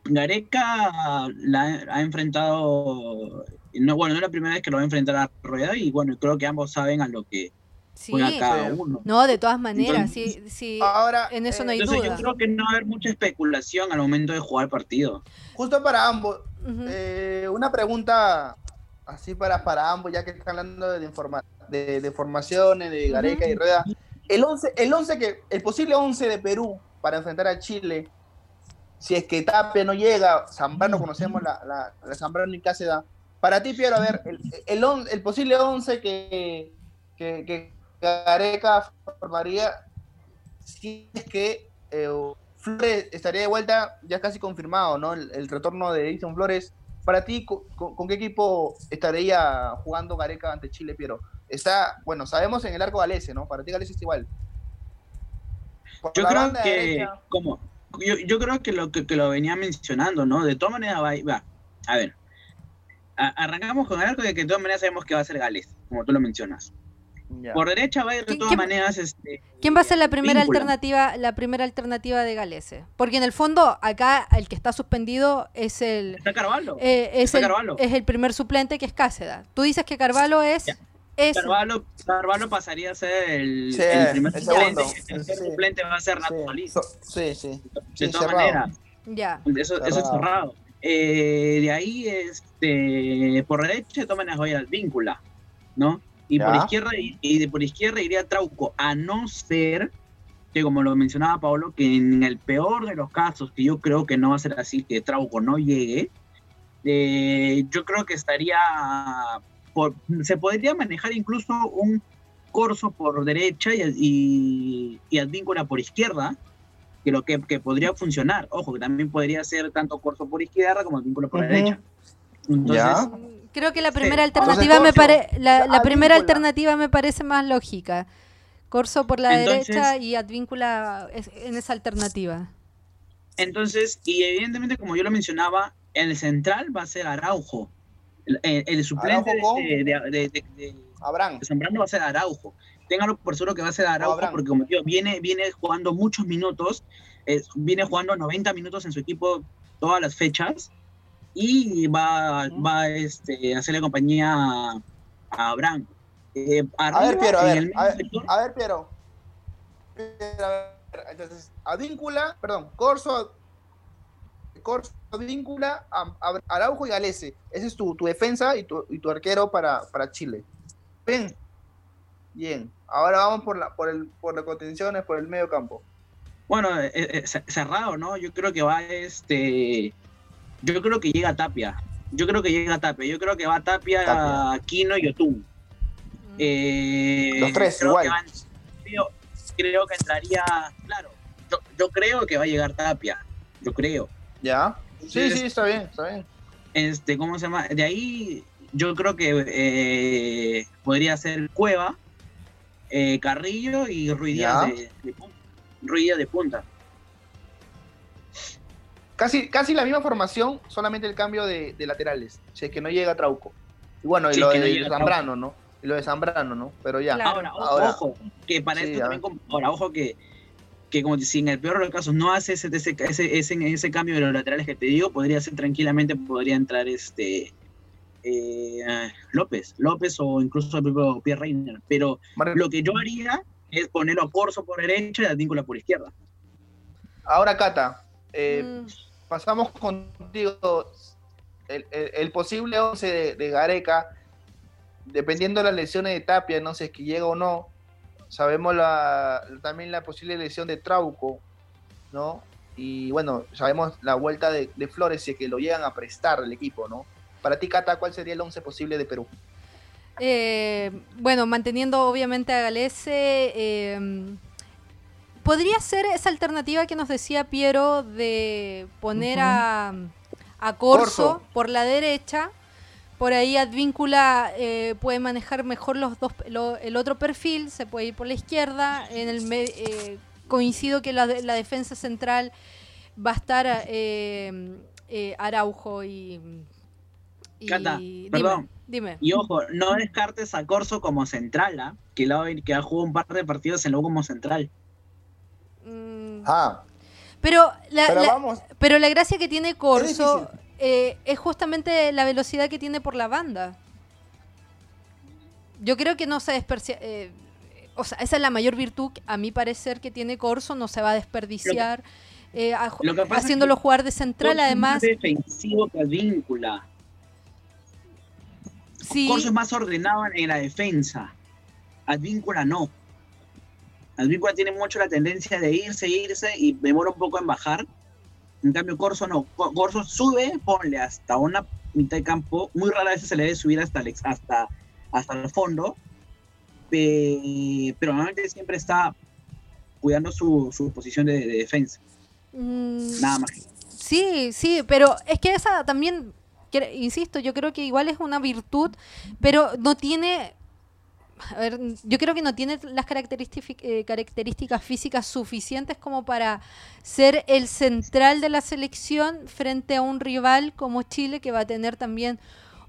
Gareca la ha enfrentado. No, bueno, no es la primera vez que lo va a enfrentar a Rueda y bueno, creo que ambos saben a lo que Sí. juega cada uno. No, de todas maneras, Entonces- sí, sí, Ahora, en eso no eh, hay Entonces duda. yo creo que no va a haber mucha especulación al momento de jugar el partido. justo para ambos, Ujú. eh, una pregunta así para, para ambos, ya que están hablando de, informa- de, de formaciones, de Gareca y Rueda. El 11, el 11 que, el posible 11 de Perú para enfrentar a Chile, si es que Tapia no llega, Zambrano, conocemos la, la, la Zambrano y Cáceda. Para ti, Piero, a ver, el, el, on- el posible 11 que, que, que Gareca formaría, si es que eh, Flores estaría de vuelta, ya casi confirmado, ¿no? El, el retorno de Edison Flores. Para ti, ¿con, qué equipo estaría jugando Gareca ante Chile, Piero? Está, bueno, sabemos en el arco Galese, ¿no? Para ti Galese es igual. Por Yo creo que, derecha, como, yo, yo creo que lo que, que lo venía mencionando, ¿no? De todas maneras va, va. A ver, a- arrancamos con algo de que de todas maneras sabemos que va a ser Gales, como tú lo mencionas. Ya. Por derecha va a ir de ¿Quién- todas quién- maneras, este, ¿Quién va a ser la primera alternativa, la primera alternativa de Galese? Porque en el fondo acá el que está suspendido es el Está Carvalho. eh, es, Está el, Carvalho. es el primer suplente que es Cáceda. Tú dices que Carvalho es Ya. es Carvalho, Carvalho pasaría a ser el, Sí, el primer el suplente. El Sí. suplente va a ser Nato Sí, sí, sí. De sí, todas maneras, ya. eso, eso es Cerrado. Eh, de ahí, este, por derecha, va a al víncula, ¿no? Y por izquierda, y, y de por izquierda iría Trauco, a no ser que, como lo mencionaba Pablo, que en el peor de los casos, que yo creo que no va a ser así, que Trauco no llegue, eh, yo creo que estaría, por, se podría manejar incluso un Corso por derecha y, y, y Advíncula por izquierda, que lo que, que podría funcionar. Ojo, que también podría ser tanto Corso por izquierda como Advíncula por Ujú. derecha. Entonces, Ya. Creo que la primera Sí. Entonces, alternativa me Corso, pare, la, primera alternativa me parece más lógica. Corso por la Entonces- derecha y Advíncula en esa alternativa. entonces, y evidentemente, como yo lo mencionaba, el central va a ser Araujo. El, el- el suplente ¿Araujo de, de- de- de- de- Abraham. de Zambrano va a ser Araujo. Ténganlo por seguro que va a ser Araujo, Abraham. porque como digo, viene, viene jugando muchos minutos, eh, viene jugando 90 minutos en su equipo todas las fechas, y va, va este, a hacerle compañía a, a Abraham. Eh, A ver, Piero, a ver, a ver, sector, a ver, Piero. Piero, a ver, Entonces, Advíncula, perdón, Corso, Corso, Advíncula, Araujo y Galese. Esa es tu, tu defensa y tu, y tu arquero para, para Chile. Bien. Bien. Ahora vamos por la, por el, por las contenciones, por el medio campo. Bueno, eh, eh, ce- cerrado, ¿no? Yo creo que va este. Yo creo que llega Tapia. Yo creo que llega Tapia. Yo creo que va Tapia, Tapia. Aquino y Otún. Eh, Los tres, creo igual. que van- creo, creo que entraría. Claro, yo, yo creo que va a llegar Tapia. Yo creo. ¿Ya? Sí, Entonces, sí, está bien, está bien. Este, ¿cómo se llama? De ahí yo creo que eh, podría ser Cueva, eh, Carrillo y. Díaz de, de punta. Ruiz Díaz de punta. Casi, casi la misma formación, solamente el cambio de, de laterales. Si es que no llega Trauco. Y bueno, y lo de no Zambrano, ¿no? Y lo de Zambrano, ¿no? Pero ya. Claro. Ahora, ojo, Ahora. ojo, que para Sí, esto a también, como- ahora, ojo que, que como si en el peor de los casos no hace ese, ese, ese, ese, ese cambio de los laterales que te digo, podría ser tranquilamente, podría entrar este eh, López, López o incluso el propio Pierre Reiner. Pero Mar- lo que yo haría es ponerlo a Corso por derecha y a Advíncula por izquierda. Ahora, Cata, eh, Mm, pasamos contigo el, posible 11 de, Gareca, dependiendo de las lesiones de Tapia, no sé si llega o no. Sabemos la, también la posible lesión de Trauco, ¿no? Y bueno, sabemos la vuelta de, Flores es que lo llegan a prestar el equipo, ¿no? Para ti, Cata, ¿cuál sería el 11 posible de Perú? Eh, bueno, manteniendo obviamente a Galese, eh, podría ser esa alternativa que nos decía Piero de poner a, a Corso, Corso. por la derecha, por ahí Advíncula eh, puede manejar mejor los dos, el otro perfil, se puede ir por la izquierda. En el eh, coincido que la, la, defensa central va a estar eh, eh Araujo y. y perdón. Dime. Y ojo, no descartes a Corso como central, ¿ah? que, que ha jugado un par de partidos en luego como central. Mm. Ah. Pero la, pero la gracia que tiene Corso eh, es justamente la velocidad que tiene por la banda. Yo creo que no se desperdicia. Eh, o sea, esa es la mayor virtud, a mi parecer, que tiene Corso. No se va a desperdiciar. Eh, haciéndolo jugar de central, además. Es defensivo que víncula. Corso es más ordenado en la defensa. Advíncula no. Advíncula tiene mucho la tendencia de irse, irse y demora un poco en bajar. En cambio, Corso no. Corso sube, ponle hasta una mitad de campo. Muy rara vez se le debe subir hasta el, hasta, hasta el fondo. pero normalmente siempre está cuidando su, su posición de, defensa. Mm, Nada más. Sí, sí, pero es que esa también, insisto, yo creo que igual es una virtud, pero no tiene a ver, yo creo que no tiene las eh, características físicas suficientes como para ser el central de la selección frente a un rival como Chile que va a tener también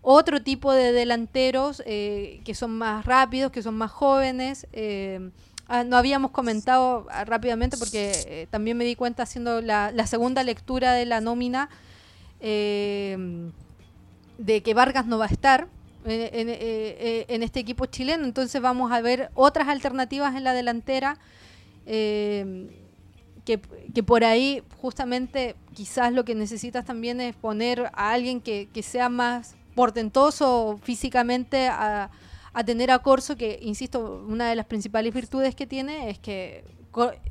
otro tipo de delanteros eh, que son más rápidos, que son más jóvenes. Eh, ah, no habíamos comentado ah, rápidamente porque también me di cuenta haciendo la, la, segunda lectura de la nómina de que Vargas no va a estar eh, eh, en, este equipo chileno. Entonces vamos a ver otras alternativas en la delantera. Eh, que, por ahí justamente quizás lo que necesitas también es poner a alguien que, sea más portentoso físicamente a, tener a Corso, que insisto, una de las principales virtudes que tiene es que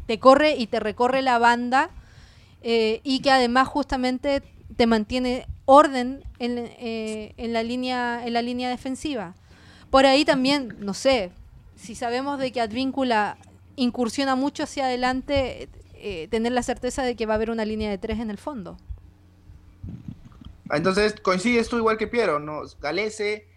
te corre y te recorre la banda y que además justamente te mantiene orden eh, en, la línea, en la línea defensiva. Por ahí también, no sé, si sabemos de que Advíncula incursiona mucho hacia adelante, eh, tener la certeza de que va a haber una línea de tres en el fondo. Entonces, coincides tú igual que Piero, ¿no? Galese,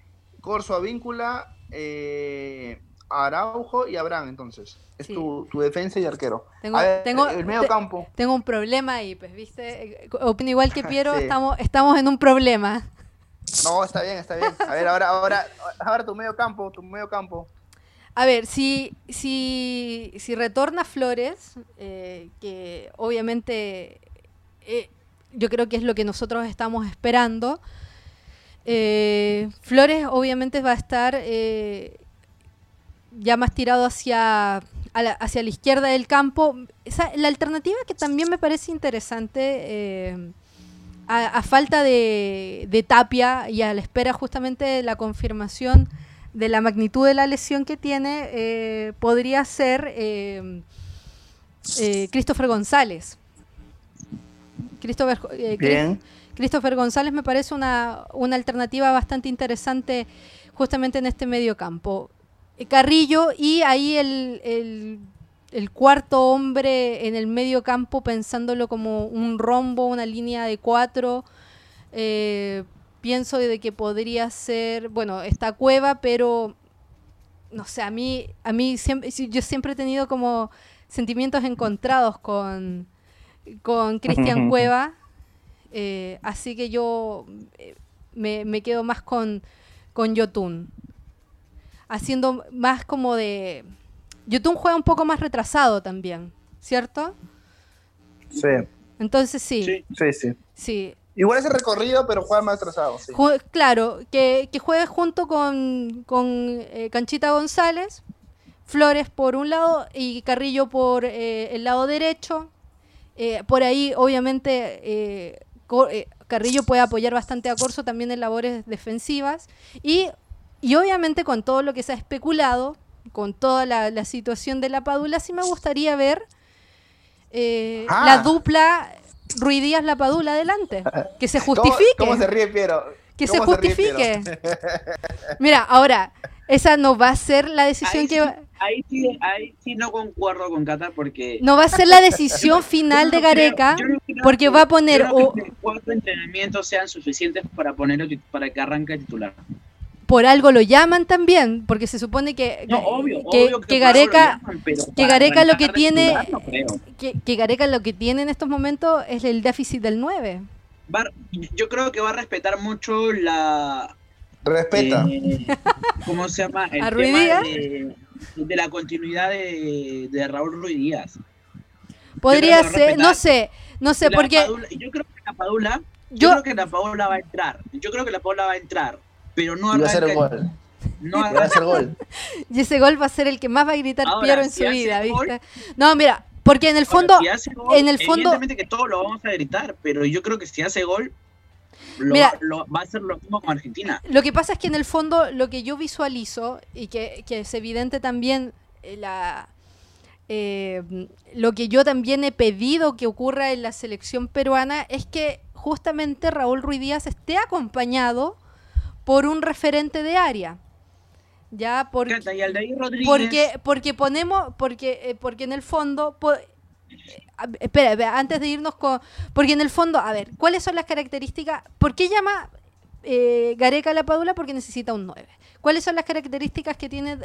Corso, Advíncula, eh, Araujo y Abraham, entonces. Es tu, defensa y arquero. Tengo, tengo el medio campo. Tengo un problema ahí, pues, ¿viste? Opino igual que Piero, estamos, estamos en un problema. No, está bien, está bien. A ver, ahora, ahora, ahora tu medio campo, tu medio campo. A ver, si, si, si retorna Flores, eh, que obviamente eh, yo creo que es lo que nosotros estamos esperando, eh, Flores obviamente va a estar ya más tirado hacia, la, hacia la izquierda del campo. la alternativa que también me parece interesante, eh, a, falta de, tapia y a la espera justamente de la confirmación de la magnitud de la lesión que tiene, eh, podría ser eh, Christopher González. Christopher, Christopher González me parece una, una alternativa bastante interesante justamente en este medio campo. Eh, Carrillo y ahí el, cuarto hombre en el medio campo pensándolo como un rombo, una línea de cuatro. Eh, pienso de que podría ser, bueno, esta cueva, pero no sé, a mí, a mí siempre, yo siempre he tenido como sentimientos encontrados con, con Cristian Cueva, eh, así que yo me, me, quedo más con, con Yotun haciendo más como de... YouTube juega un poco más retrasado también, ¿cierto? Sí. Entonces sí. Sí, sí. sí. Igual ese recorrido, pero juega más retrasado. Sí. claro, que, juegue junto con, eh, Canchita González, Flores por un lado y Carrillo por eh, el lado derecho. Eh, por ahí, obviamente, Carrillo puede apoyar bastante a Corso también en labores defensivas. Y y obviamente con todo lo que se ha especulado, con toda la, situación de la Padula, sí me gustaría ver eh, ah. la dupla Ruidías La Padula adelante. Que se justifique. ¿Cómo, se ríe Piero? Que se justifique. Mira, ahora, esa no va a ser la decisión que va, ahí, sí, ahí sí no concuerdo con Cata porque... No va a ser la decisión final de Gareca porque va a poner... o... que cuatro entrenamientos sean suficientes para ponerlo para que arranque titular por algo lo llaman también, porque se supone que, que, Gareca, que Gareca lo que tiene, que, Gareca lo que tiene en estos momentos es el déficit del 9. yo creo que va a respetar mucho la... Respeta. Eh, ¿Cómo se llama? El tema de, la continuidad de, Raúl Ruiz Díaz. Podría ser, no sé, no sé, porque... yo creo que la Padula, yo creo que la Padula va a entrar. Yo creo que la Padula va a entrar pero no arranca. a el gol. No va a hacer gol. Y ese gol va a ser el que más va a gritar Piero en su vida, ¿viste? no, mira, porque en el fondo, en el fondo, evidentemente que todos lo vamos a gritar, pero yo creo que si hace gol va a ser lo mismo con Argentina. Lo que pasa es que en el fondo lo que yo visualizo y que, es evidente también eh, la eh, lo que yo también he pedido que ocurra en la selección peruana es que justamente Raúl Ruiz Díaz esté acompañado por un referente de área. Ya, porque, porque, porque ponemos, porque, eh, porque en el fondo, eh, espera, antes de irnos con, porque en el fondo, a ver, ¿cuáles son las características? ¿Por qué llama eh, Gareca la Padula? Porque necesita un 9. ¿Cuáles son las características que tiene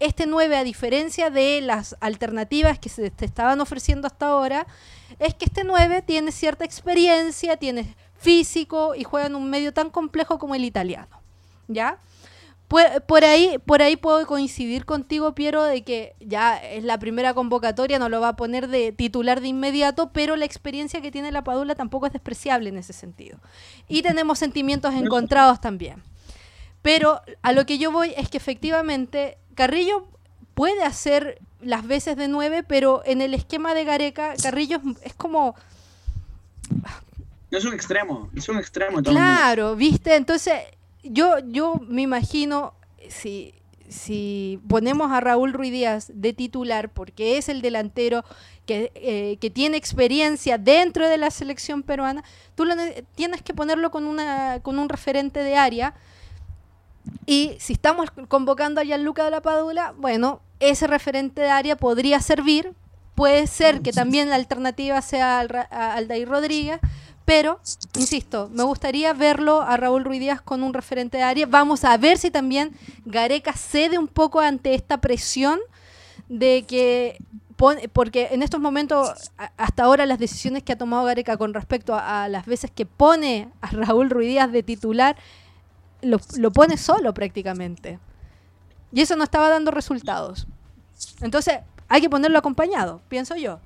este 9 a diferencia de las alternativas que se te estaban ofreciendo hasta ahora? Es que este 9 tiene cierta experiencia, tiene físico y juega en un medio tan complejo como el italiano. ¿Ya? Por ahí, por ahí puedo coincidir contigo, Piero, de que ya es la primera convocatoria, no lo va a poner de titular de inmediato, pero la experiencia que tiene la Padula tampoco es despreciable en ese sentido. Y tenemos sentimientos encontrados también. Pero a lo que yo voy es que efectivamente Carrillo puede hacer las veces de nueve, pero en el esquema de Gareca, Carrillo es, como... No es un extremo, es un extremo. Claro, viste, entonces yo, yo me imagino, si, si ponemos a Raúl Ruiz Díaz de titular, porque es el delantero que, eh, que tiene experiencia dentro de la selección peruana, tú tienes que ponerlo con, una, con un referente de área. Y si estamos convocando a Gianluca de la Padula, bueno, ese referente de área podría servir. Puede ser que también la alternativa sea Aldair Rodríguez, pero, insisto, me gustaría verlo a Raúl Ruiz Díaz con un referente de área. Vamos a ver si también Gareca cede un poco ante esta presión de que porque en estos momentos, hasta ahora las decisiones que ha tomado Gareca con respecto a, las veces que pone a Raúl Ruiz Díaz de titular, lo, lo, pone solo prácticamente. Y eso no estaba dando resultados. Entonces, hay que ponerlo acompañado, pienso yo.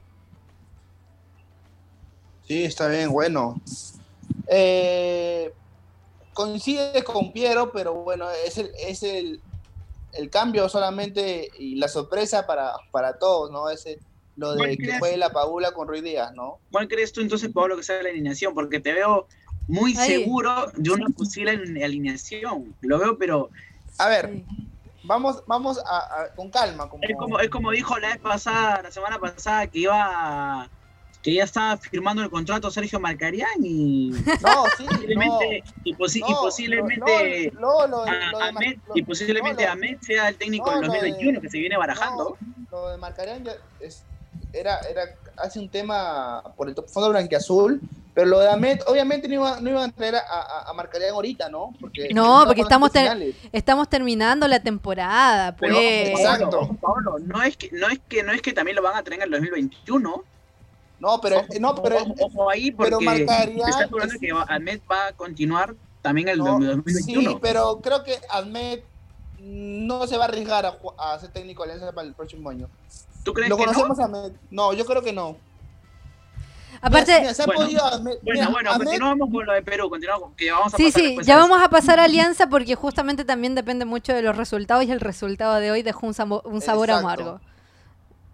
Sí, está bien, bueno. Eh, coincide con Piero, pero bueno, es el, es el, cambio solamente y la sorpresa para, para todos, ¿no? Es lo de que fue la Paula con Ruiz Díaz, ¿no? ¿Cuál crees tú entonces, Pablo, que sea la alineación? Porque te veo muy seguro de una posible alineación. Lo veo, pero... A ver, vamos, vamos a, con calma. Como... Es, como, es como dijo la vez pasada, la semana pasada, que iba a que ya estaba firmando el contrato Sergio Marcarián y no, sí, posiblemente, y, posiblemente Ahmed, y posiblemente Ahmed sea el técnico del 2021 que se viene barajando. lo de Marcarián ya es, era, era hace un tema por el fondo blanqueazul, pero lo de Ahmed, obviamente no iban no iba a traer a, a, Marcarián ahorita, ¿no? Porque no, porque estamos, estamos terminando la temporada, pues. exacto. Pablo, no es que no es que no es que también lo van a traer en el 2021. No, pero, no, pero, ojo, ahí porque pero marcaría, está hablando que Ahmed va a continuar también el 2021. Sí, pero creo que Ahmed no se va a arriesgar a, a ser técnico de Alianza para el próximo año. ¿Tú crees ¿Lo que conocemos no? a Ahmed? No, yo creo que no. Aparte, mira, se ha bueno, podido, bueno, bueno, Ahmed, continuamos con lo de Perú, continuamos, que vamos a sí, sí, ya vamos a pasar a Alianza porque justamente también depende mucho de los resultados y el resultado de hoy dejó un, sabor, un sabor amargo.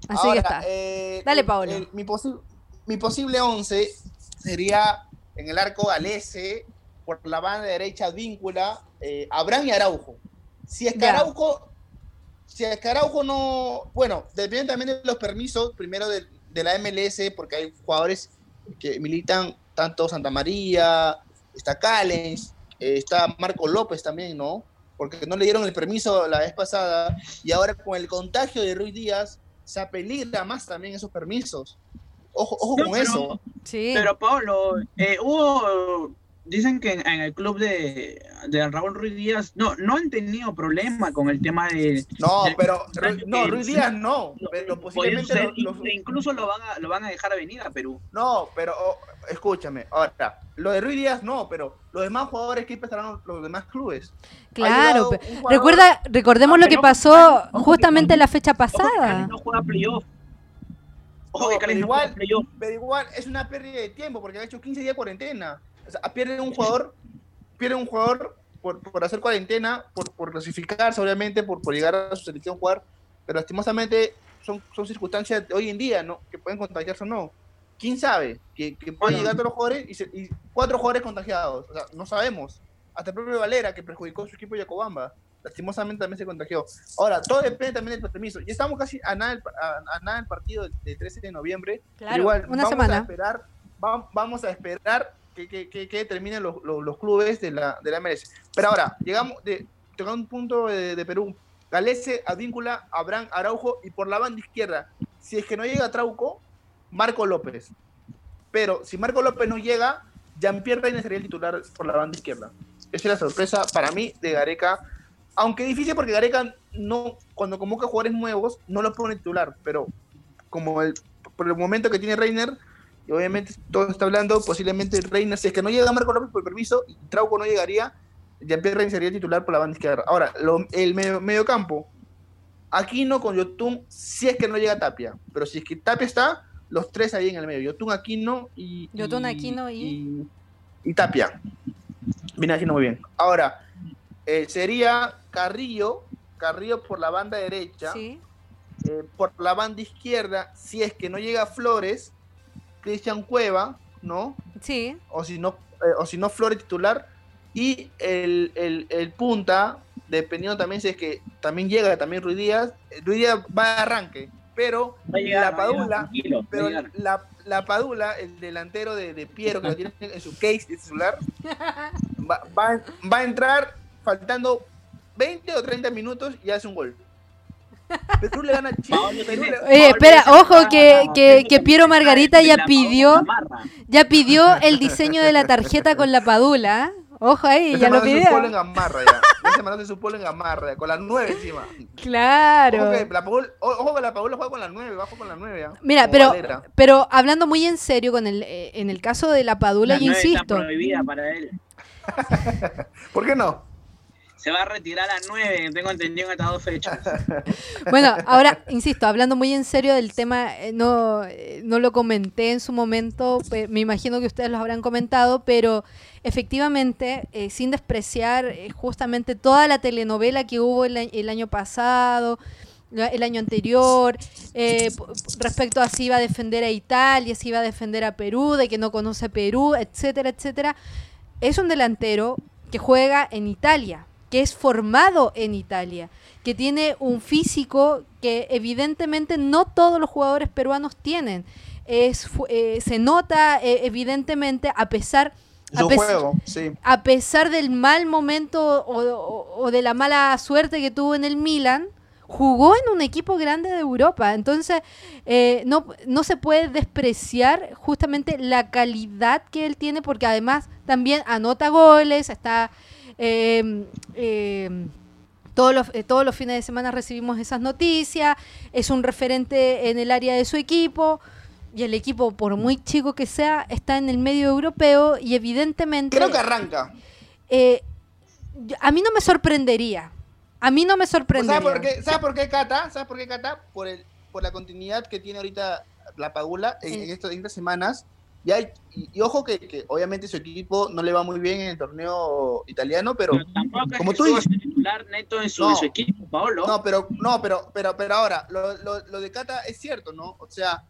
Así Ahora, que está. Eh, Dale, Pablo. mi, posible mi posible 11 sería en el arco Galese, por la banda derecha Víncula, eh, Abraham y Araujo. Si es que Araujo, si es que Araujo no, bueno, depende también de los permisos, primero de, la MLS, porque hay jugadores que militan tanto Santa María, está Callens, eh, está Marco López también, ¿no? porque no le dieron el permiso la vez pasada, y ahora con el contagio de Ruiz Díaz, se apeligra más también esos permisos. Ojo, ojo con eso. Sí. Pero Pablo, eh, hubo dicen que en, el club de, de, Raúl Ruiz Díaz no, no han tenido problema con el tema de. No, pero no, Ruiz Díaz no. Pero posiblemente incluso lo van, a, lo van a dejar a venir a Perú. No, pero oh, escúchame, ahora, lo de Ruiz Díaz no, pero los demás jugadores que empezarán los demás clubes. Claro, recuerda, recordemos lo que pasó justamente en la fecha pasada. No juega playoff. Ojo, pero, igual, pero igual es una pérdida de tiempo porque ha hecho 15 días de cuarentena. O sea, pierden un jugador, pierden un jugador por, por hacer cuarentena, por, por clasificarse, obviamente, por, por llegar a su selección a jugar, pero lastimosamente son, son circunstancias de hoy en día, ¿no? Que pueden contagiarse o no. ¿Quién sabe? Que, que pueden llegar todos los jugadores y, cuatro jugadores contagiados. O sea, no sabemos. Hasta el propio Valera, que perjudicó su equipo de Yacobamba, lastimosamente también se contagió. Ahora, todo depende también del permiso. Y estamos casi a nada, a, nada del partido del 13 de noviembre. Claro, igual, una vamos A esperar, vamos a esperar que, que, los, los, clubes de la, de la MLS. Pero ahora, llegamos, de, tocando un punto de, Perú, Galese, Advíncula, Abraham Araujo y por la banda izquierda, si es que no llega Trauco, Marco López. Pero si Marco López no llega, Jean-Pierre Reina sería el titular por la banda izquierda. Esa es la sorpresa para mí de Gareca. Aunque difícil porque Gareca no, cuando convoca jugadores nuevos, no lo pone titular. Pero como el, por el momento que tiene Reiner, y obviamente todo está hablando, posiblemente Reina, si es que no llega Marco López por permiso, y Trauco no llegaría, Jean-Pierre Reina sería titular por la banda izquierda. Ahora, el medio, campo, Aquino con Yotun, si es que no llega Tapia, pero si es que Tapia está, los tres ahí en el medio, Yotun, Aquino y... Yotun, Aquino y... y... Tapia. Viene haciendo muy bien. Ahora, eh, sería Carrillo, Carrillo por la banda derecha, ¿Sí? Eh, por la banda izquierda, si es que no llega Flores, Cristian Cueva, ¿no? Sí. O si no, eh, o si no Flores titular. Y el, el, punta, dependiendo también si es que también llega también Ruiz Díaz, Ruiz Díaz va de arranque, pero la Padula, pero la, la, Padula, el delantero de, de, Piero que lo tiene en su case de celular, va, va, va a entrar faltando 20 o 30 minutos y hace un gol. Perú le gana a Chile. Oye, espera, ojo que, que, que, Piero Margarita ya pidió ya pidió el diseño de la tarjeta con la padula. ¿eh? Ojo ahí, ya lo pidió. Su polo en gamarra ya. Ese man su polo en gamarra, con la 9 encima. Claro. Ojo que la Padula, ojo que la Padula juega con la 9, bajo con la 9 ya. Mira, pero, pero hablando muy en serio con el, eh, en el caso de la Padula, yo insisto. Está prohibida para él. ¿Por qué no? Se va a retirar a 9, tengo entendido en estas dos fechas. Bueno, ahora, insisto, hablando muy en serio del tema, eh, no, eh, no lo comenté en su momento, me imagino que ustedes lo habrán comentado, pero efectivamente, eh, sin despreciar justamente toda la telenovela que hubo el, año pasado, el año anterior, respecto a si iba a defender a Italia, si iba a defender a Perú, de que no conoce Perú, etcétera, etcétera. Es un delantero que juega en Italia, que es formado en Italia, que tiene un físico que evidentemente no todos los jugadores peruanos tienen. Es, eh, se nota eh, evidentemente a pesar a, pesar del mal momento o, de la mala suerte que tuvo en el Milan, jugó en un equipo grande de Europa. Entonces, eh, no, no se puede despreciar justamente la calidad que él tiene, porque además también anota goles, está Em, em, todos, los, eh, todos los fines de semana recibimos esas noticias, es un referente en el área de su equipo y el equipo, por muy chico que sea, está en el medio europeo y evidentemente... Creo que arranca. Eh, a mí no me sorprendería. A mí no me sorprendería. ¿Sabes por qué, ¿sabe por qué Cata? ¿Sabes por qué Cata? Por, el, por la continuidad que tiene ahorita la Pagula en, en estas semanas y, ojo que, obviamente su equipo no le va muy bien en el torneo italiano, pero, como tú dices, titular neto en su, equipo, Paolo. No, pero no, pero pero pero ahora lo, lo, lo de Cata es cierto, ¿no? O sea,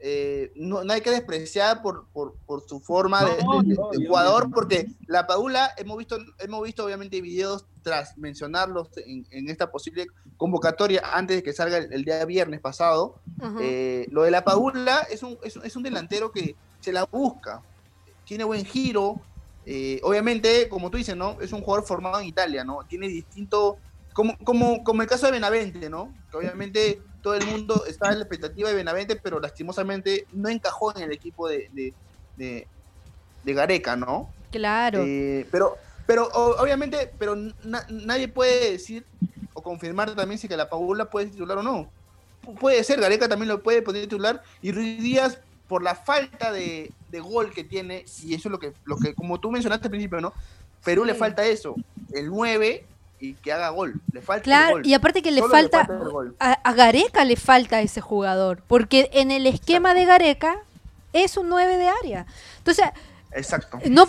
eh, no, hay que despreciar por, por, su forma de, jugador, porque la Paula, hemos visto, hemos visto obviamente videos tras mencionarlos en, esta posible convocatoria antes de que salga el, día viernes pasado. Eh, lo de la Paula es un, es, un delantero que se la busca, tiene buen giro, eh, obviamente, como tú dices, ¿no? Es un jugador formado en Italia, ¿no? Tiene distinto, como, como, como el caso de Benavente, ¿no? Que obviamente todo el mundo estaba en la expectativa de Benavente, pero lastimosamente no encajó en el equipo de, de, de, Gareca, ¿no? Claro. Eh, pero, pero obviamente, pero nadie puede decir o confirmar también si que la Paula puede titular o no. Puede ser, Gareca también lo puede poner titular y Ruiz Díaz por la falta de, gol que tiene, y eso es lo que, lo que, como tú mencionaste al principio, ¿no? Perú le falta eso, el 9 y que haga gol. Le falta claro, gol. y aparte que le falta, a, Gareca le falta ese jugador, porque en el esquema de Gareca es un 9 de área. Entonces, Exacto. No,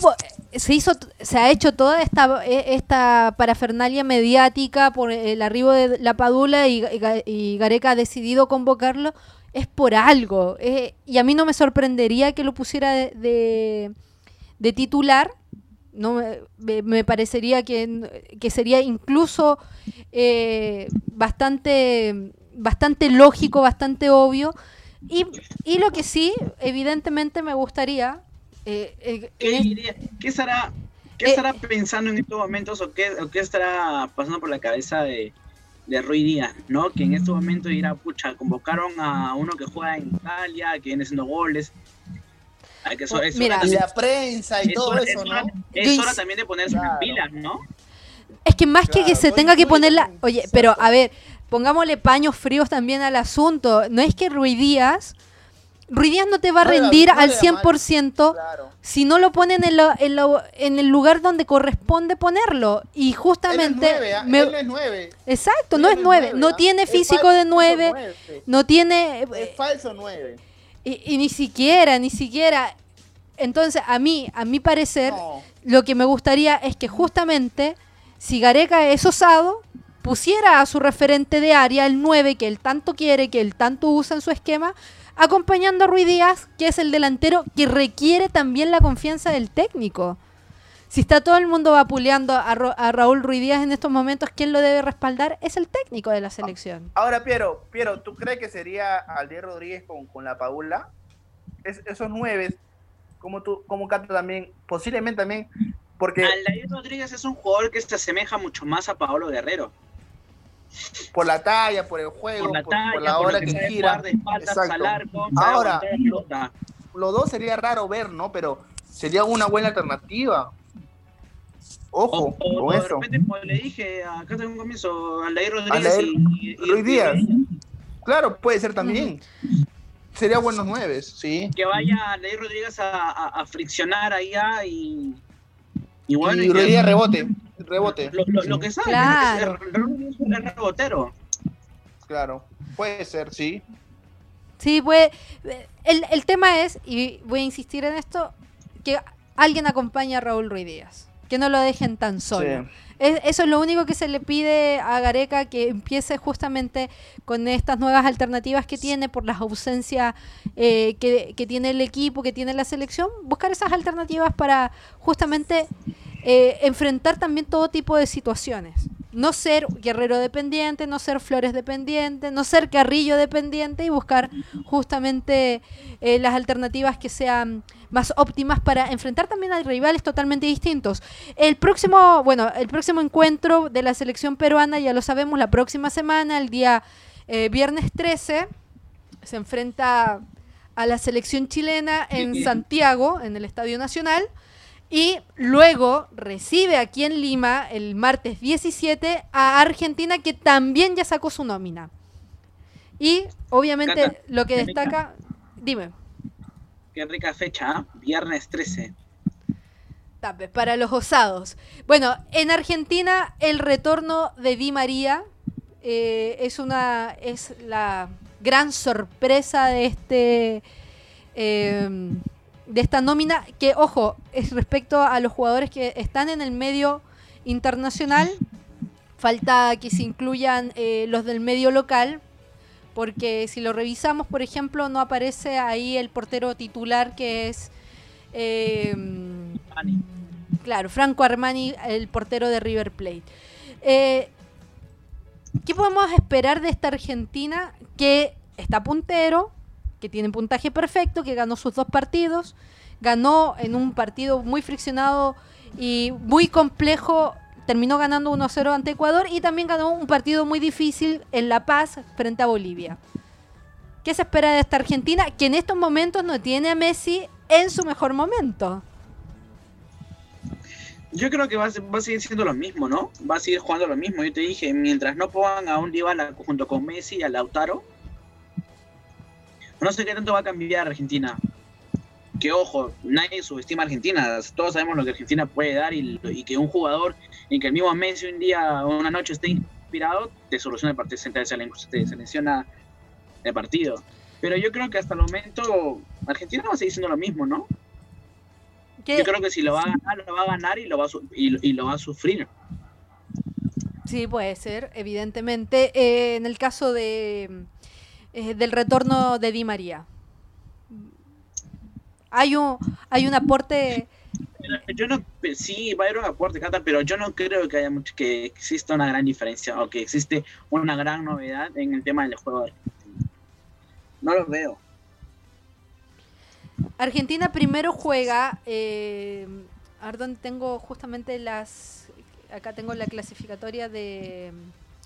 se hizo, se ha hecho toda esta, e, esta parafernalia mediática por el arribo de la Padula y, y Gareca ha decidido convocarlo es por algo. Eh, y a mí no me sorprendería que lo pusiera de, de, titular. No me, parecería que, sería incluso eh, bastante, bastante lógico, bastante obvio. Y, y, lo que sí, evidentemente me gustaría... Eh, ¿Qué, ¿Qué, estará, qué estará pensando en estos momentos o qué, o qué estará pasando por la cabeza de, de Rui Díaz, ¿no? Que en este momento dirá, pucha, convocaron a uno que juega en Italia, que viene haciendo goles. Hay que eso, Mira, y la prensa y todo eso, ¿no? Es hora también de ponerse claro. pilas, ¿no? Es que más que que se tenga que poner la... Oye, pero a ver, pongámosle paños fríos también al asunto. No es que Rui Díaz Ruidías no te va a rendir al 100% si no lo ponen en, en, el lugar donde corresponde ponerlo. Y justamente... Él es 9, Exacto, no es 9. No tiene físico de 9. No tiene... Es eh, falso 9. Y, ni siquiera, ni siquiera... Entonces, a mí, a mi parecer, lo que me gustaría es que justamente, si Gareca es osado, pusiera a su referente de área, el 9, que él tanto quiere, que él tanto usa en su esquema, acompañando a Ruiz Díaz, que es el delantero que requiere también la confianza del técnico. Si está todo el mundo vapuleando a, a Raúl Ruiz Díaz en estos momentos, ¿quién lo debe respaldar? Es el técnico de la selección. Ahora, Piero, Piero, ¿tú crees que sería Aldier Rodríguez con, con la Paula? Es, esos nueve, como tú, como Cato también, posiblemente también, porque... Aldair Rodríguez es un jugador que se asemeja mucho más a Paolo Guerrero por la talla, por el juego, por la, por, la hora que, gira. Ahora, los dos sería raro ver, ¿no? Pero sería una buena alternativa. Ojo, con eso. De repente, como le dije acá en un comienzo, Aldair Rodríguez y, Luis Díaz. Claro, puede ser también. Sería buenos nueve, sí. Que vaya Aldair Rodríguez a, a, friccionar allá y. Y bueno. Y, Luis Díaz rebote rebote. Lo, que sabe claro. es, un rebotero. Claro, puede ser, sí. Sí, puede. El, el tema es, y voy a insistir en esto, que alguien acompañe a Raúl Ruiz Díaz. Que no lo dejen tan solo. eso es lo único que se le pide a Gareca, que empiece justamente con estas nuevas alternativas que tiene por las ausencias eh, que, que, tiene el equipo, que tiene la selección, buscar esas alternativas para justamente eh, enfrentar también todo tipo de situaciones. No ser guerrero dependiente, no ser flores dependiente, no ser carrillo dependiente y buscar justamente eh, las alternativas que sean más óptimas para enfrentar también a rivales totalmente distintos. El próximo, bueno, el próximo encuentro de la selección peruana, ya lo sabemos, la próxima semana, el día eh, viernes 13, se enfrenta a la selección chilena en Santiago, en el Estadio Nacional. Y luego recibe aquí en Lima el martes 17 a Argentina que también ya sacó su nómina. Y obviamente lo que destaca, dime. Qué rica fecha, ¿ah? viernes 13. Tape, para los osados. Bueno, en Argentina el retorno de Di María eh, es una es la gran sorpresa de este eh, de esta nómina, que ojo, es respecto a los jugadores que están en el medio internacional, falta que se incluyan eh, los del medio local, porque si lo revisamos, por ejemplo, no aparece ahí el portero titular que es... Eh, claro, Franco Armani, el portero de River Plate. Eh, ¿Qué podemos esperar de esta Argentina que está puntero, que tiene puntaje perfecto, que ganó sus dos partidos, ganó en un partido muy friccionado y muy complejo. Terminó ganando 1-0 ante Ecuador y también ganó un partido muy difícil en La Paz frente a Bolivia. ¿Qué se espera de esta Argentina? Que en estos momentos no tiene a Messi en su mejor momento. Yo creo que va a, seguir siendo lo mismo, ¿no? Va a seguir jugando lo mismo. Yo te dije, mientras no pongan a un Dybala junto con Messi y a Lautaro, no sé qué tanto va a cambiar Argentina. Que ojo, nadie subestima a Argentina. Todos sabemos lo que Argentina puede dar y, que un jugador y que el mismo Messi un día o una noche esté inspirado, te soluciona el partido, te selecciona el partido. Pero yo creo que hasta el momento Argentina va a seguir siendo lo mismo, ¿no? Yo creo que si lo va a ganar, lo va a ganar y lo va a, y, lo va a sufrir. Sí, puede ser, evidentemente. Eh, en el caso de eh, del retorno de Di María. Hay un, hay un aporte. Yo no, sí, va a haber un aporte, Cata, pero yo no creo que haya mucho, que exista una gran diferencia o que existe una gran novedad en el tema del juego. No lo veo. Argentina primero juega. Eh, a ver tengo justamente las. Acá tengo la clasificatoria de.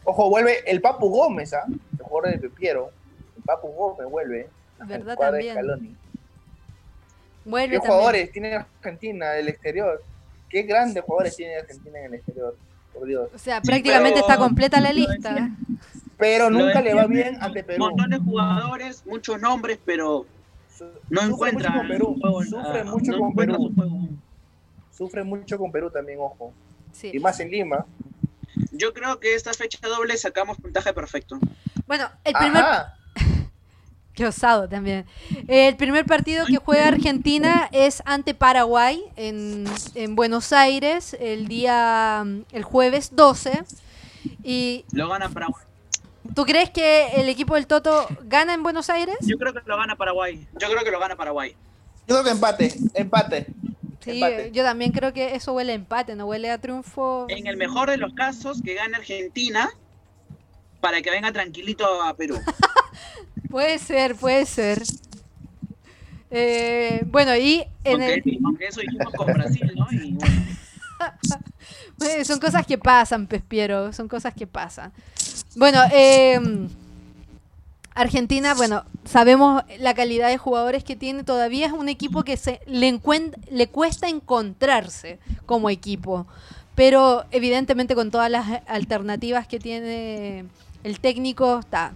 Ojo, vuelve el Papu Gómez, ¿ah? El jugador de Pepiero. Papu Gómez vuelve. ¿Verdad también? Vuelve ¿Qué jugadores tiene Argentina del exterior? ¿Qué grandes jugadores tiene Argentina en el exterior? Por Dios. O sea, prácticamente está completa la lista. Pero nunca le va bien ante Perú. Un montón de jugadores, muchos nombres, pero no encuentra mucho con Perú. Sufre mucho con Perú. Sufre mucho con Perú también, ojo. Y más en Lima. Yo creo que esta fecha doble sacamos puntaje perfecto. Bueno, el primer, Qué osado también. El primer partido que juega Argentina es ante Paraguay en, Buenos Aires el día el jueves 12 y lo gana Paraguay. ¿Tú crees que el equipo del Toto gana en Buenos Aires? Yo creo que lo gana Paraguay. Yo creo que lo gana Paraguay. Yo creo que empate, empate. Sí, yo también creo que eso huele a empate, no huele a triunfo. En el mejor de los casos, que gane Argentina para que venga tranquilito a Perú. Puede ser, puede ser. Eh, bueno, y en el... aunque eso hicimos con Brasil, ¿no? son cosas que pasan, Pespiero, son cosas que pasan. Bueno, eh, Argentina, bueno, sabemos la calidad de jugadores que tiene, todavía es un equipo que se le, le cuesta encontrarse como equipo, pero evidentemente con todas las alternativas que tiene el técnico, está,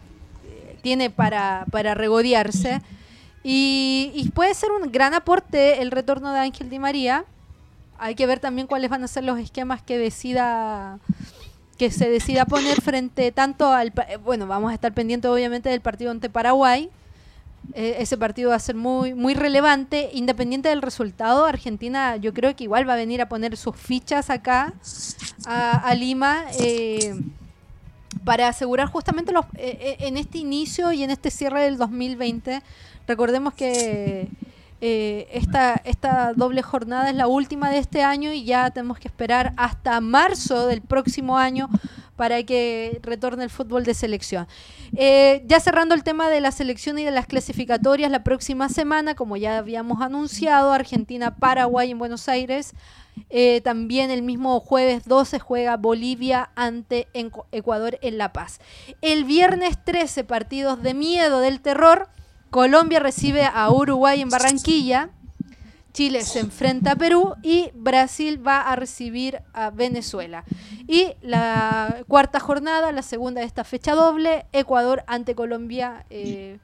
tiene para, para regodearse. Y, puede ser un gran aporte el retorno de Ángel Di María. Hay que ver también cuáles van a ser los esquemas que decida que se decida poner frente tanto al bueno vamos a estar pendientes obviamente del partido ante Paraguay e, ese partido va a ser muy muy relevante independiente del resultado Argentina yo creo que igual va a venir a poner sus fichas acá a, Lima eh, para asegurar justamente los, eh, eh, en este inicio y en este cierre del 2020, recordemos que eh, esta, esta doble jornada es la última de este año y ya tenemos que esperar hasta marzo del próximo año para que retorne el fútbol de selección. ya cerrando el tema de la selección y de las clasificatorias, la próxima semana, como ya habíamos anunciado, Argentina-Paraguay en Buenos Aires eh, también el mismo jueves 12 juega Bolivia ante Ecuador en La Paz. El viernes 13, partidos de miedo del terror. Colombia recibe a Uruguay en Barranquilla. Chile se enfrenta a Perú y Brasil va a recibir a Venezuela. Y la cuarta jornada, la segunda de esta fecha doble, Ecuador ante Colombia eh,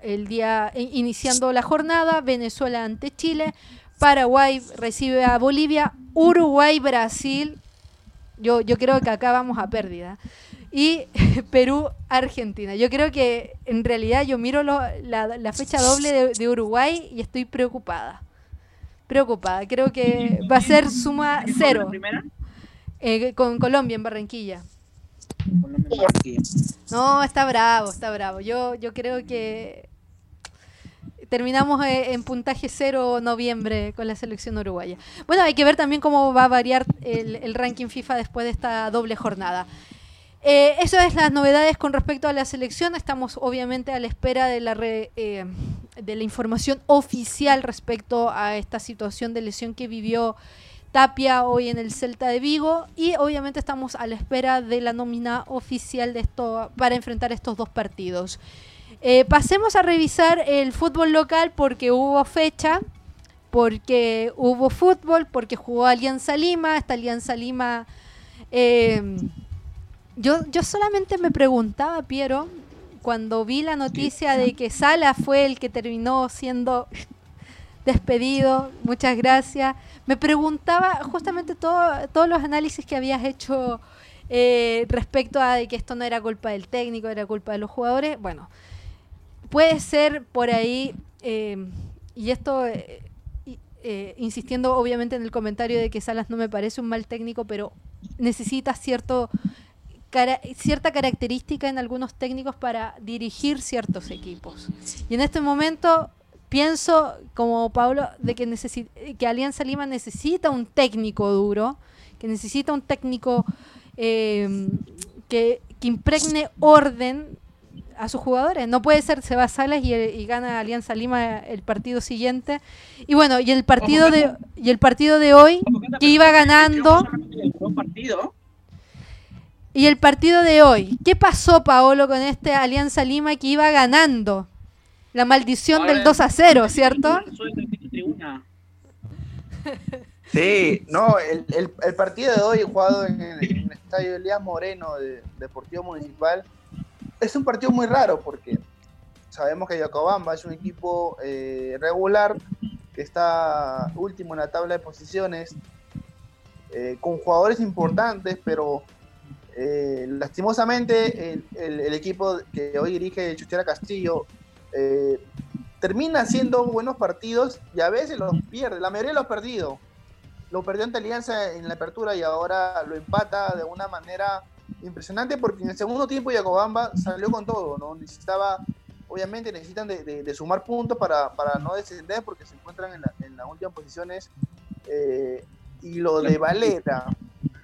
el día iniciando la jornada, Venezuela ante Chile, Paraguay recibe a Bolivia, Uruguay, Brasil. Yo, yo creo que acá vamos a pérdida. Y Perú, Argentina. Yo creo que en realidad yo miro la, fecha doble de, Uruguay y estoy preocupada. Preocupada. Creo que va a ser suma cero. Eh, con Colombia en Barranquilla. No, está bravo, está bravo. Yo, yo creo que terminamos eh, en puntaje cero noviembre con la selección uruguaya. Bueno, hay que ver también cómo va a variar el, ranking FIFA después de esta doble jornada. Eh, eso es las novedades con respecto a la selección. Estamos obviamente a la espera de la, eh, de la información oficial respecto a esta situación de lesión que vivió Tapia hoy en el Celta de Vigo y obviamente estamos a la espera de la nómina oficial de esto para enfrentar estos dos partidos. Eh, pasemos a revisar el fútbol local porque hubo fecha, porque hubo fútbol, porque jugó Alianza Lima, esta Alianza Lima... Eh, yo, yo solamente me preguntaba, Piero, cuando vi la noticia de que Sala fue el que terminó siendo despedido, muchas gracias. Me preguntaba justamente todo, todos los análisis que habías hecho eh, respecto a que esto no era culpa del técnico, era culpa de los jugadores. Bueno, puede ser por ahí, eh, y esto, eh, insistiendo obviamente en el comentario de que Salas no me parece un mal técnico, pero necesita cierto cierta característica en algunos técnicos para dirigir ciertos equipos. Y en este momento pienso, como Pablo, de que, que Alianza Lima necesita un técnico duro, que necesita un técnico em, que, impregne orden a sus jugadores. No puede ser se va a Salas y, y, gana Alianza Lima el partido siguiente. Y bueno, y el partido de y el partido de hoy que iba ganando. Y el partido de hoy, ¿qué pasó Paolo con este Alianza Lima que iba ganando? La maldición del 2 a 0, ¿cierto? Sí, no, el, el, partido de hoy jugado en el, estadio Elías Moreno de Deportivo Municipal es un partido muy raro porque sabemos que Yacobamba es un equipo eh, regular que está último en la tabla de posiciones, eh, con jugadores importantes, pero eh, lastimosamente, el, equipo que hoy dirige Chuchera Castillo eh, termina haciendo buenos partidos y a veces los pierde. La mayoría los perdido. Lo perdió ante Alianza en la apertura y ahora lo empata de una manera impresionante porque en el segundo tiempo Yacobamba salió con todo, ¿no? Necesitaba, obviamente necesitan de, sumar puntos para, no descender porque se encuentran en, las últimas posiciones. Eh, y lo de Valera,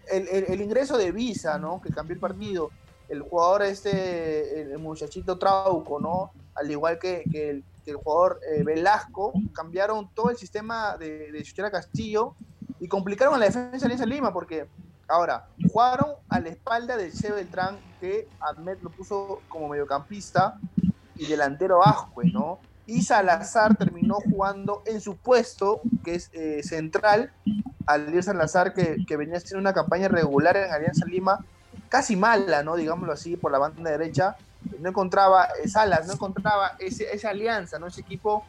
el, ingreso de Visa, ¿no? Que cambió el partido. El jugador este, el muchachito Trauco, ¿no? Al igual que, el, jugador eh, Velasco, cambiaron todo el sistema de, de Castillo y complicaron a la defensa de Alianza Lima porque ahora jugaron a la espalda del Che Beltrán que Ahmed lo puso como mediocampista y delantero Ascue, ¿no? Y Salazar terminó jugando en su puesto, que es eh, central, al Salazar, que, que, venía haciendo una campaña regular en Alianza Lima, casi mala, ¿no? Digámoslo así, por la banda derecha, no encontraba eh, Salas, no encontraba ese, esa alianza, ¿no? Ese equipo